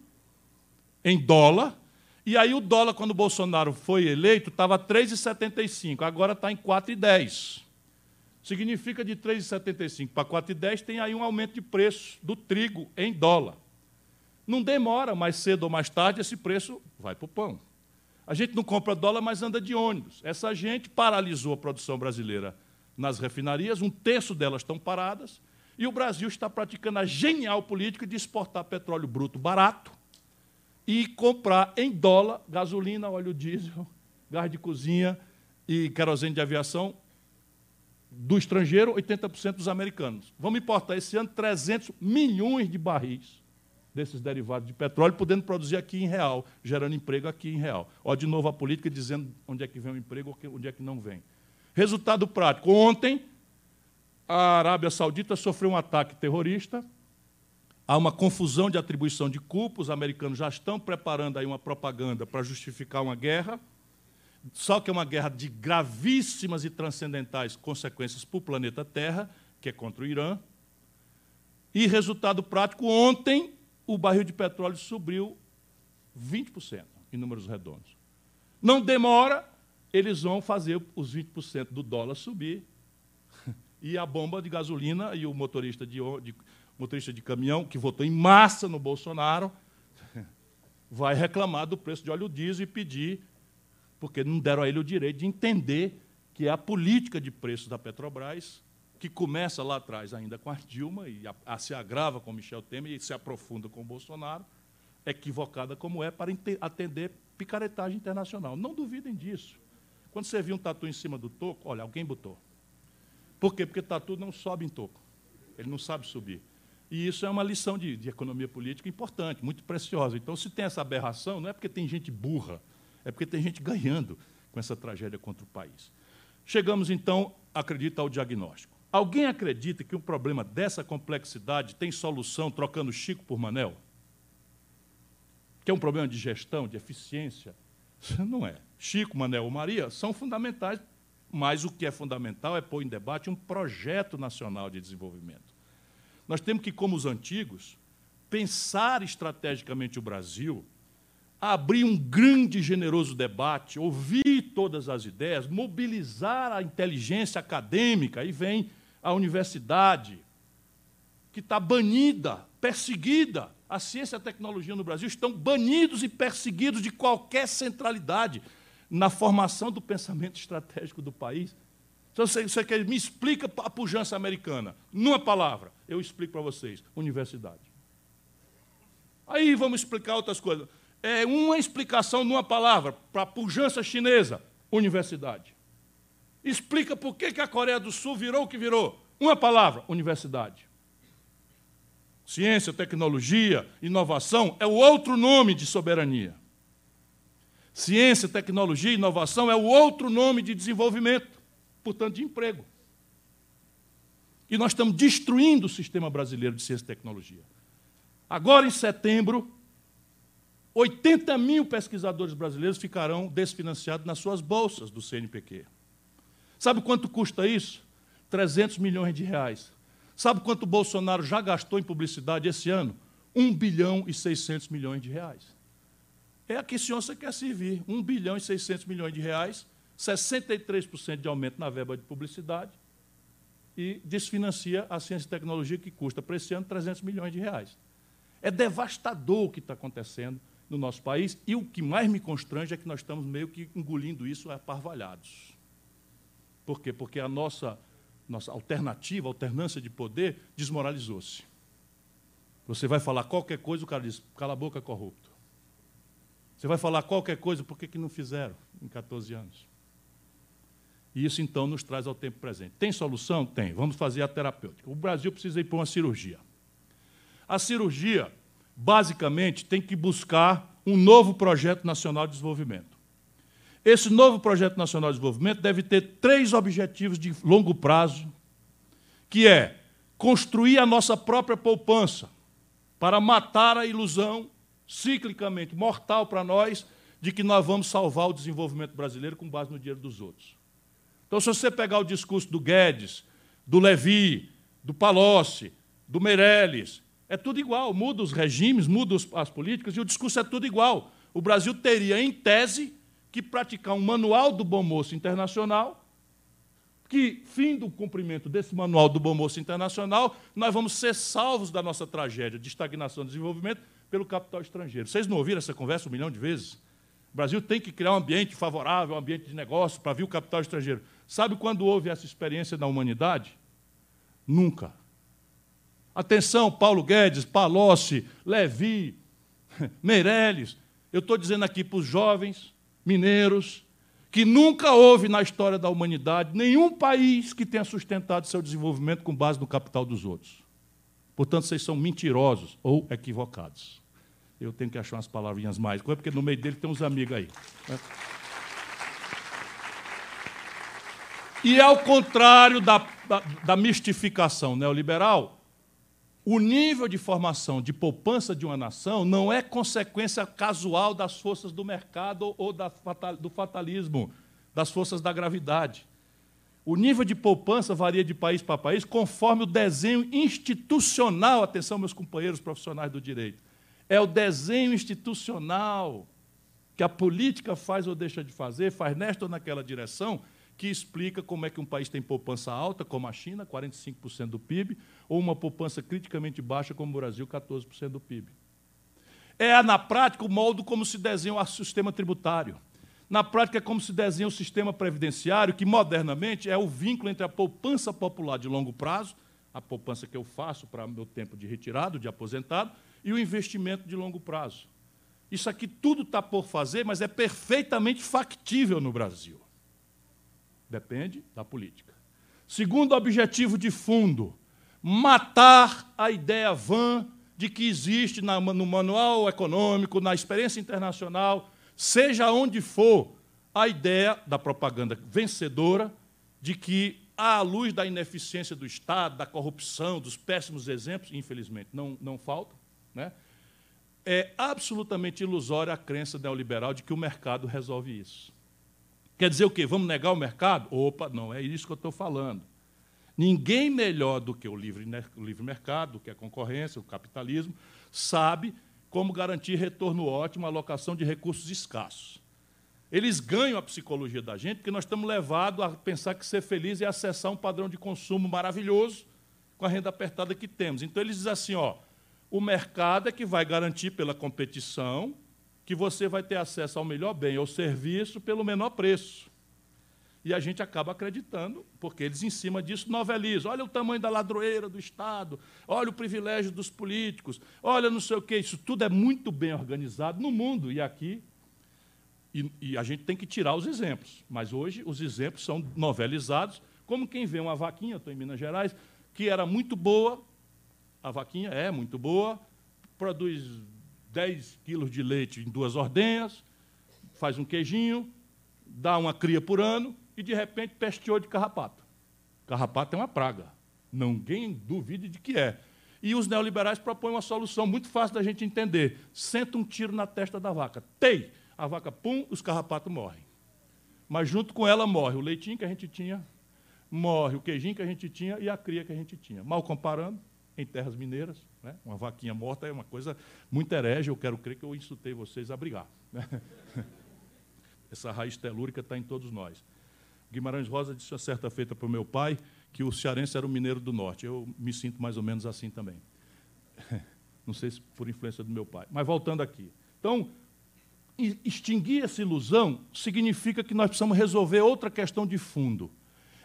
em dólar. E aí o dólar, quando o Bolsonaro foi eleito, estava 3,75, agora está em 4,10. Significa de 3,75 para 4,10 tem aí um aumento de preço do trigo em dólar. Não demora, mais cedo ou mais tarde, esse preço vai para o pão. A gente não compra dólar, mas anda de ônibus. Essa gente paralisou a produção brasileira nas refinarias, um terço delas estão paradas, e o Brasil está praticando a genial política de exportar petróleo bruto barato e comprar em dólar gasolina, óleo diesel, gás de cozinha e querosene de aviação do estrangeiro, 80% dos americanos. Vamos importar esse ano 300 milhões de barris desses derivados de petróleo, podendo produzir aqui em real, gerando emprego aqui em real. Ó, de novo a política dizendo onde é que vem o emprego onde é que não vem. Resultado prático. Ontem, a Arábia Saudita sofreu um ataque terrorista. Há uma confusão de atribuição de culpa. Os americanos já estão preparando aí uma propaganda para justificar uma guerra. Só que é uma guerra de gravíssimas e transcendentais consequências para o planeta Terra, que é contra o Irã. E resultado prático, ontem o barril de petróleo subiu 20% em números redondos. Não demora, eles vão fazer os 20% do dólar subir e a bomba de gasolina e o motorista de, de, motorista de caminhão, que votou em massa no Bolsonaro, vai reclamar do preço de óleo diesel e pedir, porque não deram a ele o direito de entender que é a política de preço da Petrobras que começa lá atrás ainda com a Dilma e a, a se agrava com Michel Temer e se aprofunda com Bolsonaro, equivocada como é para atender picaretagem internacional. Não duvidem disso. Quando você viu um tatu em cima do toco, olha, alguém botou. Por quê? Porque tatu não sobe em toco. Ele não sabe subir. E isso é uma lição de, de economia política importante, muito preciosa. Então, se tem essa aberração, não é porque tem gente burra, é porque tem gente ganhando com essa tragédia contra o país. Chegamos, então, acredita, ao diagnóstico. Alguém acredita que um problema dessa complexidade tem solução trocando Chico por Manel? Que é um problema de gestão, de eficiência? Não é. Chico, Manel ou Maria são fundamentais, mas o que é fundamental é pôr em debate um projeto nacional de desenvolvimento. Nós temos que, como os antigos, pensar estrategicamente o Brasil, abrir um grande e generoso debate, ouvir todas as ideias, mobilizar a inteligência acadêmica, e vem a universidade, que está banida, perseguida. A ciência e a tecnologia no Brasil estão banidos e perseguidos de qualquer centralidade na formação do pensamento estratégico do país. Então, você, você quer, me explica a pujança americana. Numa palavra, eu explico para vocês: universidade. Aí vamos explicar outras coisas. é uma explicação numa palavra para a pujança chinesa: universidade. Explica por que, que a Coreia do Sul virou o que virou. Uma palavra: universidade. Ciência, tecnologia, inovação é o outro nome de soberania. Ciência, tecnologia inovação é o outro nome de desenvolvimento, portanto, de emprego. E nós estamos destruindo o sistema brasileiro de ciência e tecnologia. Agora, em setembro, 80 mil pesquisadores brasileiros ficarão desfinanciados nas suas bolsas do CNPq. Sabe quanto custa isso? 300 milhões de reais. Sabe quanto o Bolsonaro já gastou em publicidade esse ano? 1 bilhão e 600 milhões de reais. É a que o senhor você quer servir. 1 bilhão e 600 milhões de reais, 63% de aumento na verba de publicidade e desfinancia a ciência e tecnologia que custa para esse ano 300 milhões de reais. É devastador o que está acontecendo no nosso país e o que mais me constrange é que nós estamos meio que engolindo isso aparvalhados. Por quê? Porque a nossa, nossa alternativa, alternância de poder, desmoralizou-se. Você vai falar qualquer coisa, o cara diz, cala a boca, corrupto. Você vai falar qualquer coisa, por que, que não fizeram em 14 anos? E isso, então, nos traz ao tempo presente. Tem solução? Tem. Vamos fazer a terapêutica. O Brasil precisa ir para uma cirurgia. A cirurgia, basicamente, tem que buscar um novo projeto nacional de desenvolvimento. Esse novo projeto nacional de desenvolvimento deve ter três objetivos de longo prazo, que é construir a nossa própria poupança para matar a ilusão ciclicamente mortal para nós de que nós vamos salvar o desenvolvimento brasileiro com base no dinheiro dos outros. Então, se você pegar o discurso do Guedes, do Levi, do Palocci, do Meirelles, é tudo igual, muda os regimes, muda as políticas e o discurso é tudo igual. O Brasil teria, em tese, que praticar um manual do bom moço internacional, que, fim do cumprimento desse manual do bom moço internacional, nós vamos ser salvos da nossa tragédia de estagnação e desenvolvimento pelo capital estrangeiro. Vocês não ouviram essa conversa um milhão de vezes? O Brasil tem que criar um ambiente favorável, um ambiente de negócio para vir o capital estrangeiro. Sabe quando houve essa experiência na humanidade? Nunca. Atenção, Paulo Guedes, Palocci, Levi, Meirelles. Eu estou dizendo aqui para os jovens, mineiros, que nunca houve na história da humanidade nenhum país que tenha sustentado seu desenvolvimento com base no capital dos outros. Portanto, vocês são mentirosos ou equivocados. Eu tenho que achar umas palavrinhas mais, porque no meio dele tem uns amigos aí. Né? E ao contrário da, da, da mistificação neoliberal, o nível de formação de poupança de uma nação não é consequência casual das forças do mercado ou do fatalismo, das forças da gravidade. O nível de poupança varia de país para país conforme o desenho institucional, atenção, meus companheiros profissionais do direito. É o desenho institucional que a política faz ou deixa de fazer, faz nesta ou naquela direção, que explica como é que um país tem poupança alta, como a China, 45% do PIB, ou uma poupança criticamente baixa, como o Brasil, 14% do PIB. É, na prática, o modo como se desenha o sistema tributário. Na prática, é como se desenha o sistema previdenciário, que, modernamente, é o vínculo entre a poupança popular de longo prazo, a poupança que eu faço para meu tempo de retirado, de aposentado, e o investimento de longo prazo. Isso aqui tudo está por fazer, mas é perfeitamente factível no Brasil. Depende da política. Segundo objetivo de fundo, matar a ideia vã de que existe no manual econômico, na experiência internacional, seja onde for, a ideia da propaganda vencedora de que, à luz da ineficiência do Estado, da corrupção, dos péssimos exemplos, infelizmente não, não faltam, né? é absolutamente ilusória a crença neoliberal de que o mercado resolve isso. Quer dizer o quê? Vamos negar o mercado? Opa, não é isso que eu estou falando. Ninguém melhor do que o livre, o livre mercado, do que a concorrência, o capitalismo, sabe como garantir retorno ótimo, alocação de recursos escassos. Eles ganham a psicologia da gente porque nós estamos levados a pensar que ser feliz é acessar um padrão de consumo maravilhoso com a renda apertada que temos. Então eles dizem assim, ó, o mercado é que vai garantir pela competição que você vai ter acesso ao melhor bem ou serviço pelo menor preço. E a gente acaba acreditando, porque eles, em cima disso, novelizam. Olha o tamanho da ladroeira do Estado, olha o privilégio dos políticos, olha não sei o quê. Isso tudo é muito bem organizado no mundo e aqui. E, e a gente tem que tirar os exemplos. Mas hoje os exemplos são novelizados, como quem vê uma vaquinha, estou em Minas Gerais, que era muito boa, a vaquinha é muito boa, produz 10 quilos de leite em duas ordenhas, faz um queijinho, dá uma cria por ano, e de repente pesteou de carrapato. Carrapato é uma praga. Ninguém duvide de que é. E os neoliberais propõem uma solução muito fácil da gente entender. Senta um tiro na testa da vaca. Tei! A vaca, pum, os carrapatos morrem. Mas junto com ela morre o leitinho que a gente tinha, morre o queijinho que a gente tinha e a cria que a gente tinha. Mal comparando, em terras mineiras, né? uma vaquinha morta é uma coisa muito herege, eu quero crer que eu insultei vocês a brigar. Né? Essa raiz telúrica está em todos nós. Guimarães Rosa disse uma certa feita para o meu pai que o cearense era o mineiro do norte. Eu me sinto mais ou menos assim também. Não sei se por influência do meu pai. Mas voltando aqui. Então, extinguir essa ilusão significa que nós precisamos resolver outra questão de fundo.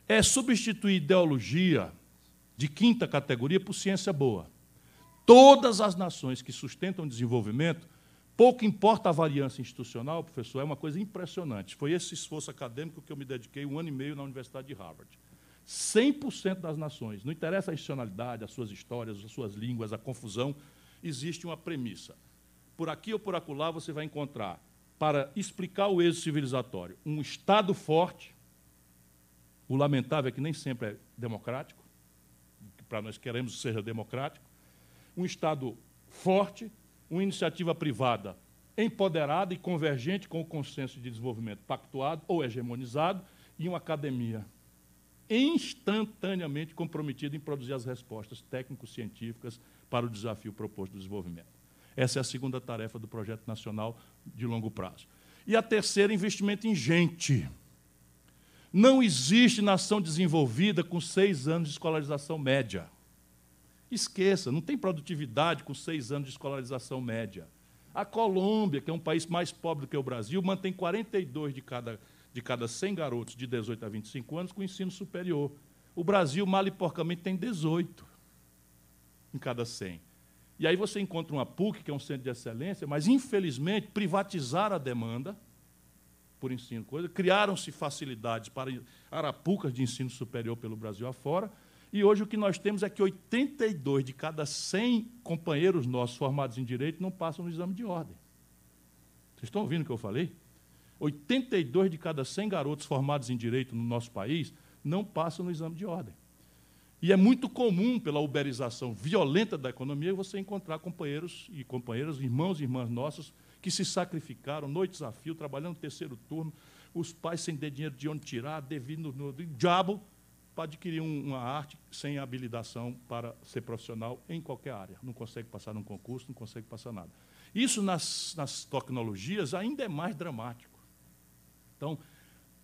É substituir ideologia de quinta categoria por ciência boa. Todas as nações que sustentam o desenvolvimento Pouco importa a variância institucional, professor, é uma coisa impressionante. Foi esse esforço acadêmico que eu me dediquei um ano e meio na Universidade de Harvard. 100% das nações, não interessa a institucionalidade, as suas histórias, as suas línguas, a confusão, existe uma premissa. Por aqui ou por acolá você vai encontrar, para explicar o êxito civilizatório, um Estado forte, o lamentável é que nem sempre é democrático, para nós queremos ser democrático, um Estado forte, uma iniciativa privada empoderada e convergente com o consenso de desenvolvimento pactuado ou hegemonizado e uma academia instantaneamente comprometida em produzir as respostas técnico-científicas para o desafio proposto do desenvolvimento. Essa é a segunda tarefa do projeto nacional de longo prazo. E a terceira, investimento em gente. Não existe nação desenvolvida com seis anos de escolarização média. Esqueça, não tem produtividade com seis anos de escolarização média. A Colômbia, que é um país mais pobre do que o Brasil, mantém 42 de cada, de cada 100 garotos de 18 a 25 anos com ensino superior. O Brasil, mal e porcamente, tem 18 em cada 100. E aí você encontra uma PUC, que é um centro de excelência, mas, infelizmente, privatizaram a demanda por ensino, coisa, criaram-se facilidades para arapucas de ensino superior pelo Brasil afora, e hoje o que nós temos é que 82 de cada 100 companheiros nossos formados em direito não passam no exame de ordem. Vocês estão ouvindo o que eu falei? 82 de cada 100 garotos formados em direito no nosso país não passam no exame de ordem. E é muito comum, pela uberização violenta da economia, você encontrar companheiros e companheiras, irmãos e irmãs nossos, que se sacrificaram noites a fio, trabalhando terceiro turno, os pais sem ter dinheiro de onde tirar, devido no, no diabo, para adquirir uma arte sem habilitação para ser profissional em qualquer área. Não consegue passar num concurso, não consegue passar nada. Isso nas, nas tecnologias ainda é mais dramático. Então,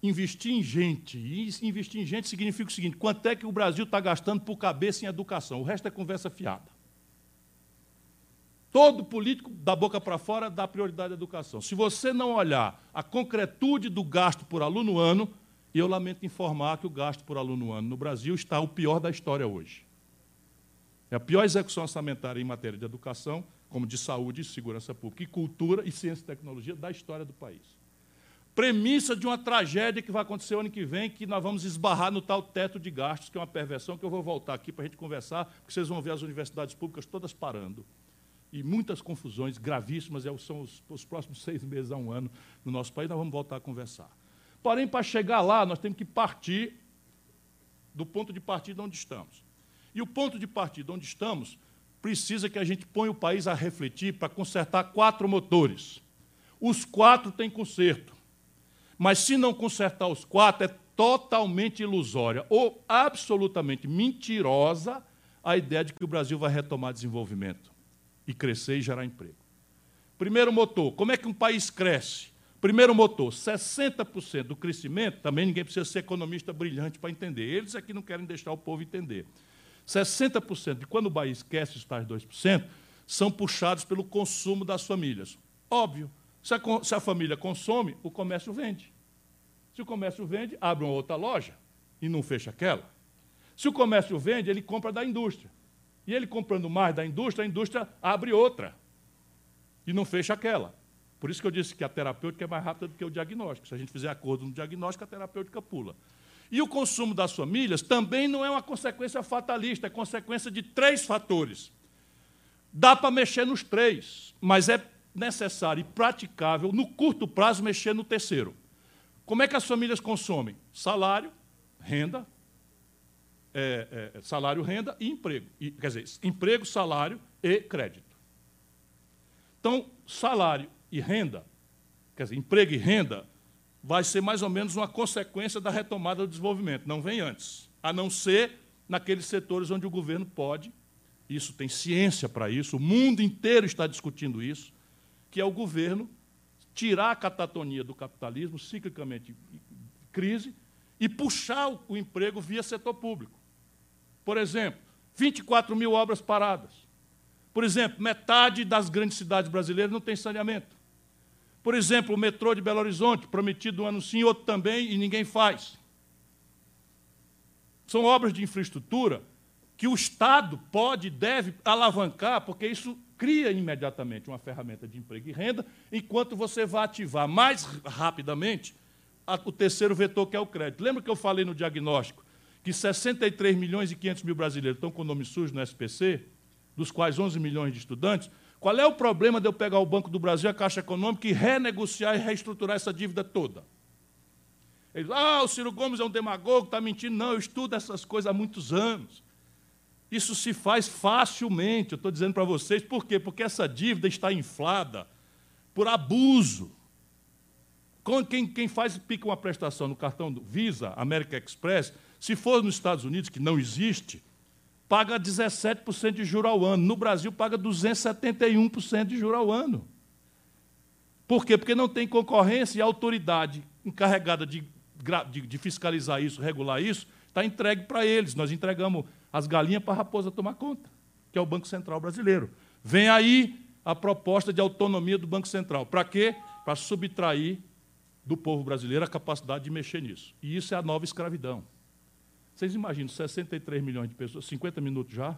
investir em gente, e investir em gente significa o seguinte: quanto é que o Brasil está gastando por cabeça em educação? O resto é conversa fiada. Todo político, da boca para fora, dá prioridade à educação. Se você não olhar a concretude do gasto por aluno ano, e eu lamento informar que o gasto por aluno ano no Brasil está o pior da história hoje. É a pior execução orçamentária em matéria de educação, como de saúde, segurança pública e cultura e ciência e tecnologia da história do país. Premissa de uma tragédia que vai acontecer ano que vem, que nós vamos esbarrar no tal teto de gastos, que é uma perversão, que eu vou voltar aqui para a gente conversar, porque vocês vão ver as universidades públicas todas parando. E muitas confusões gravíssimas, é são os próximos seis meses a um ano no nosso país, nós vamos voltar a conversar. Porém, para chegar lá, nós temos que partir do ponto de partida onde estamos. E o ponto de partida onde estamos precisa que a gente ponha o país a refletir para consertar quatro motores. Os quatro têm conserto. Mas se não consertar os quatro, é totalmente ilusória ou absolutamente mentirosa a ideia de que o Brasil vai retomar desenvolvimento e crescer e gerar emprego. Primeiro motor: como é que um país cresce? Primeiro motor, 60% do crescimento, também ninguém precisa ser economista brilhante para entender. Eles é que não querem deixar o povo entender. 60% de quando o país esquece os tais 2%, são puxados pelo consumo das famílias. Óbvio, se a, se a família consome, o comércio vende. Se o comércio vende, abre uma outra loja e não fecha aquela. Se o comércio vende, ele compra da indústria. E ele comprando mais da indústria, a indústria abre outra e não fecha aquela. Por isso que eu disse que a terapêutica é mais rápida do que o diagnóstico. Se a gente fizer acordo no diagnóstico, a terapêutica pula. E o consumo das famílias também não é uma consequência fatalista, é consequência de três fatores. Dá para mexer nos três, mas é necessário e praticável, no curto prazo, mexer no terceiro. Como é que as famílias consomem? Salário, renda, é, é, salário, renda e emprego. E, quer dizer, emprego, salário e crédito. Então, salário e renda, quer dizer, emprego e renda, vai ser mais ou menos uma consequência da retomada do desenvolvimento, não vem antes, a não ser naqueles setores onde o governo pode, isso tem ciência para isso, o mundo inteiro está discutindo isso, que é o governo tirar a catatonia do capitalismo, ciclicamente crise, e puxar o emprego via setor público. Por exemplo, 24 mil obras paradas. Por exemplo, metade das grandes cidades brasileiras não tem saneamento. Por exemplo, o metrô de Belo Horizonte, prometido um ano sim, outro também, e ninguém faz. São obras de infraestrutura que o Estado pode e deve alavancar, porque isso cria imediatamente uma ferramenta de emprego e renda, enquanto você vai ativar mais rapidamente o terceiro vetor, que é o crédito. Lembra que eu falei no diagnóstico que 63 milhões e 500 mil brasileiros estão com nome sujo no SPC, dos quais 11 milhões de estudantes, qual é o problema de eu pegar o Banco do Brasil, a Caixa Econômica, e renegociar e reestruturar essa dívida toda? Eles ah, o Ciro Gomes é um demagogo, está mentindo. Não, eu estudo essas coisas há muitos anos. Isso se faz facilmente, eu estou dizendo para vocês, por quê? Porque essa dívida está inflada por abuso. Quem, quem faz pica uma prestação no cartão do Visa, American Express, se for nos Estados Unidos, que não existe, paga 17% de juro ao ano. No Brasil, paga 271% de juro ao ano. Por quê? Porque não tem concorrência e a autoridade encarregada de, de, de fiscalizar isso, regular isso, está entregue para eles. Nós entregamos as galinhas para a raposa tomar conta, que é o Banco Central brasileiro. Vem aí a proposta de autonomia do Banco Central. Para quê? Para subtrair do povo brasileiro a capacidade de mexer nisso. E isso é a nova escravidão. Vocês imaginam, 63 milhões de pessoas, 50 minutos já?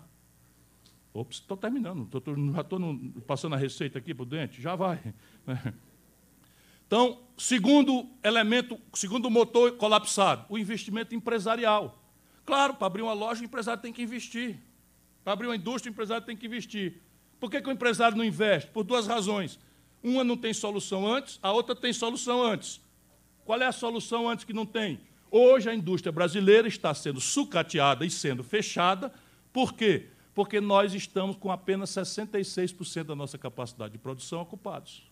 Ops, estou terminando, tô, tô, já estou passando a receita aqui para o dente, já vai. Então, segundo elemento, segundo motor colapsado, o investimento empresarial. Claro, para abrir uma loja, o empresário tem que investir. Para abrir uma indústria, o empresário tem que investir. Por que, que o empresário não investe? Por duas razões. Uma não tem solução antes, a outra tem solução antes. Qual é a solução antes que não tem? Hoje a indústria brasileira está sendo sucateada e sendo fechada. Por quê? Porque nós estamos com apenas 66% da nossa capacidade de produção ocupados.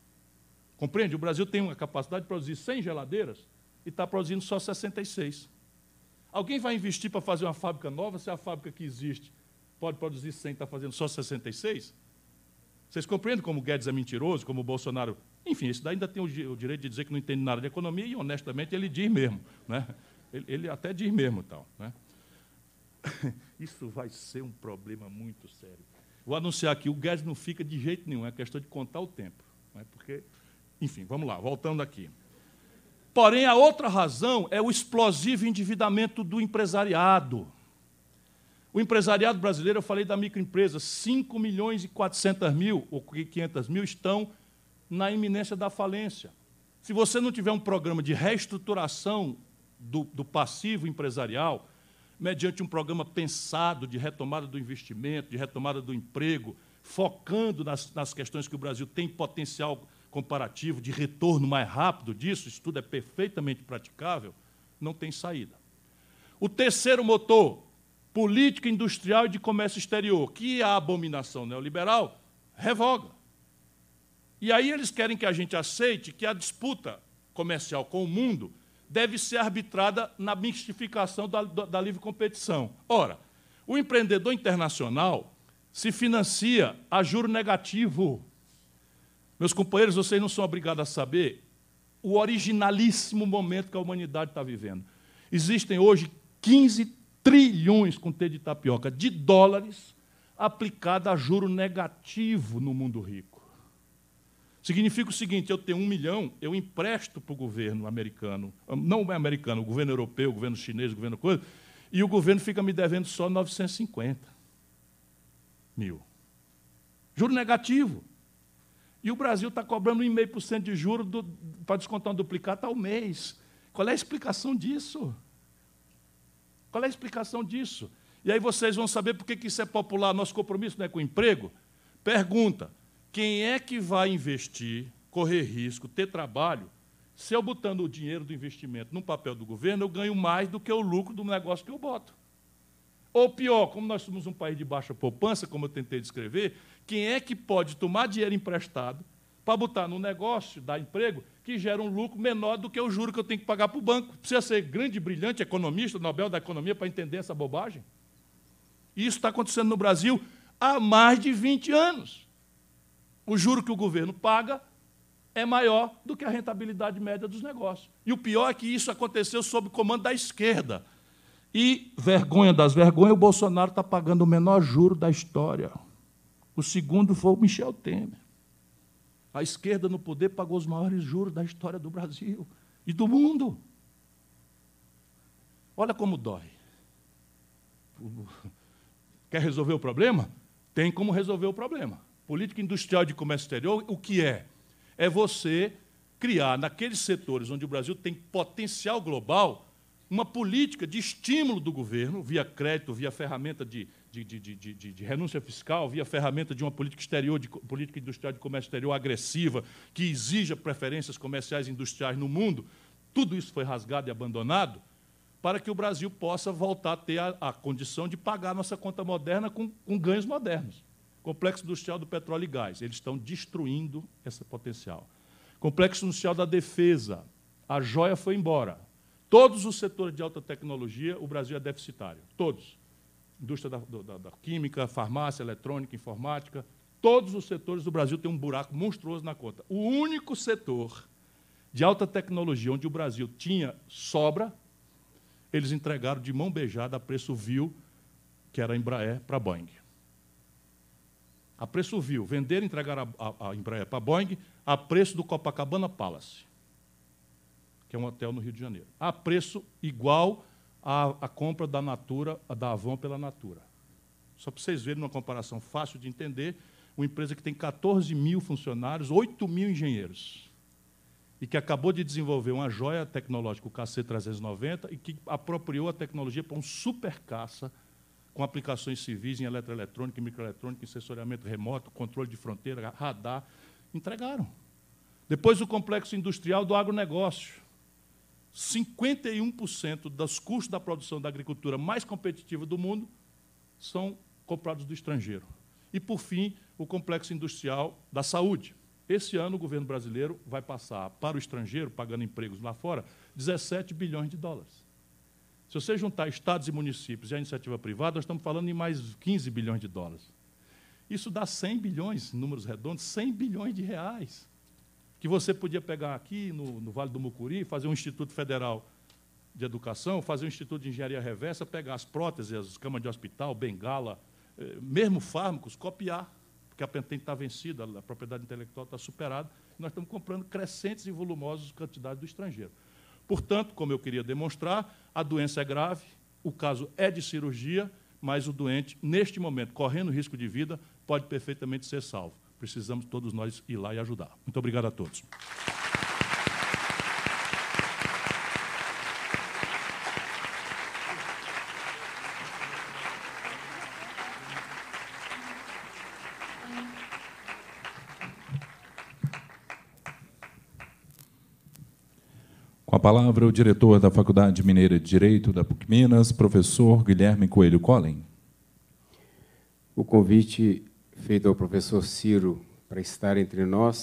Compreende? O Brasil tem uma capacidade de produzir 100 geladeiras e está produzindo só 66. Alguém vai investir para fazer uma fábrica nova se a fábrica que existe pode produzir 100 e está fazendo só 66? Vocês compreendem como o Guedes é mentiroso, como o Bolsonaro. Enfim, esse daí ainda tem o direito de dizer que não entende nada de economia e, honestamente, ele diz mesmo. Né? Ele, ele até diz mesmo tal. Né? Isso vai ser um problema muito sério. Vou anunciar aqui: o Guedes não fica de jeito nenhum, é questão de contar o tempo. Né? Porque, enfim, vamos lá, voltando aqui. Porém, a outra razão é o explosivo endividamento do empresariado. O empresariado brasileiro, eu falei da microempresa, 5 milhões e 400 mil, ou 500 mil, estão na iminência da falência. Se você não tiver um programa de reestruturação do, do passivo empresarial, mediante um programa pensado de retomada do investimento, de retomada do emprego, focando nas, nas questões que o Brasil tem potencial comparativo de retorno mais rápido disso, isso tudo é perfeitamente praticável, não tem saída. O terceiro motor, política industrial e de comércio exterior, que é a abominação neoliberal, revoga. E aí eles querem que a gente aceite que a disputa comercial com o mundo deve ser arbitrada na mistificação da, da, da livre competição. Ora, o empreendedor internacional se financia a juro negativo. Meus companheiros, vocês não são obrigados a saber o originalíssimo momento que a humanidade está vivendo. Existem hoje 15 trilhões com T de tapioca de dólares aplicada a juro negativo no mundo rico. Significa o seguinte: eu tenho um milhão, eu empresto para o governo americano, não o americano, o governo europeu, o governo chinês, o governo coisa, e o governo fica me devendo só 950 mil. Juro negativo. E o Brasil está cobrando 1,5% de juros para descontar um duplicado ao mês. Qual é a explicação disso? Qual é a explicação disso? E aí vocês vão saber por que isso é popular. Nosso compromisso não é com o emprego? Pergunta: quem é que vai investir, correr risco, ter trabalho, se eu botando o dinheiro do investimento no papel do governo, eu ganho mais do que o lucro do negócio que eu boto? Ou pior, como nós somos um país de baixa poupança, como eu tentei descrever, quem é que pode tomar dinheiro emprestado para botar no negócio, dar emprego, que gera um lucro menor do que o juro que eu tenho que pagar para o banco? Precisa ser grande, brilhante economista, Nobel da Economia, para entender essa bobagem? Isso está acontecendo no Brasil há mais de 20 anos o juro que o governo paga é maior do que a rentabilidade média dos negócios. E o pior é que isso aconteceu sob comando da esquerda. E, vergonha das vergonhas, o Bolsonaro está pagando o menor juro da história. O segundo foi o Michel Temer. A esquerda no poder pagou os maiores juros da história do Brasil e do mundo. Olha como dói. Quer resolver o problema? Tem como resolver o problema. Política industrial de comércio exterior, o que é? É você criar, naqueles setores onde o Brasil tem potencial global, uma política de estímulo do governo, via crédito, via ferramenta de, de, de, de, de renúncia fiscal, via ferramenta de uma política exterior, de política industrial de comércio exterior agressiva, que exija preferências comerciais e industriais no mundo. Tudo isso foi rasgado e abandonado para que o Brasil possa voltar a ter a, a condição de pagar a nossa conta moderna com, com ganhos modernos. Complexo industrial do petróleo e gás, eles estão destruindo esse potencial. Complexo industrial da defesa, a joia foi embora. Todos os setores de alta tecnologia, o Brasil é deficitário. Todos. Indústria da, da, da química, farmácia, eletrônica, informática, todos os setores do Brasil têm um buraco monstruoso na conta. O único setor de alta tecnologia onde o Brasil tinha sobra, eles entregaram de mão beijada a preço vil, que era a Embraer, para a Boeing. A preço vil, vender e entregar a, a, a Embraer para a Boeing a preço do Copacabana Palace, que é um hotel no Rio de Janeiro, a preço igual à, à compra da Natura, da Avon pela Natura. Só para vocês verem uma comparação fácil de entender, uma empresa que tem 14 mil funcionários, 8 mil engenheiros, e que acabou de desenvolver uma joia tecnológica, o KC390, e que apropriou a tecnologia para um super caça com aplicações civis em eletroeletrônica, microeletrônica, em sensoriamento remoto, controle de fronteira, radar. Entregaram. Depois o complexo industrial do agronegócio. 51% dos custos da produção da agricultura mais competitiva do mundo são comprados do estrangeiro. E, por fim, o complexo industrial da saúde. Esse ano, o governo brasileiro vai passar para o estrangeiro, pagando empregos lá fora, 17 bilhões de dólares. Se você juntar estados e municípios e a iniciativa privada, nós estamos falando em mais 15 bilhões de dólares. Isso dá 100 bilhões, números redondos, 100 bilhões de reais, que você podia pegar aqui no, no Vale do Mucuri, fazer um Instituto Federal de Educação, fazer um Instituto de Engenharia Reversa, pegar as próteses, as camas de hospital, bengala, eh, mesmo fármacos, copiar, porque a patente está vencida, a propriedade intelectual está superada, e nós estamos comprando crescentes e volumosos quantidades do estrangeiro. Portanto, como eu queria demonstrar, a doença é grave, o caso é de cirurgia, mas o doente, neste momento, correndo risco de vida, pode perfeitamente ser salvo. Precisamos todos nós ir lá e ajudar. Muito obrigado a todos. Com a palavra, o diretor da Faculdade Mineira de Direito da PUC Minas, professor Guilherme Coelho Collen. O convite feito ao professor Ciro para estar entre nós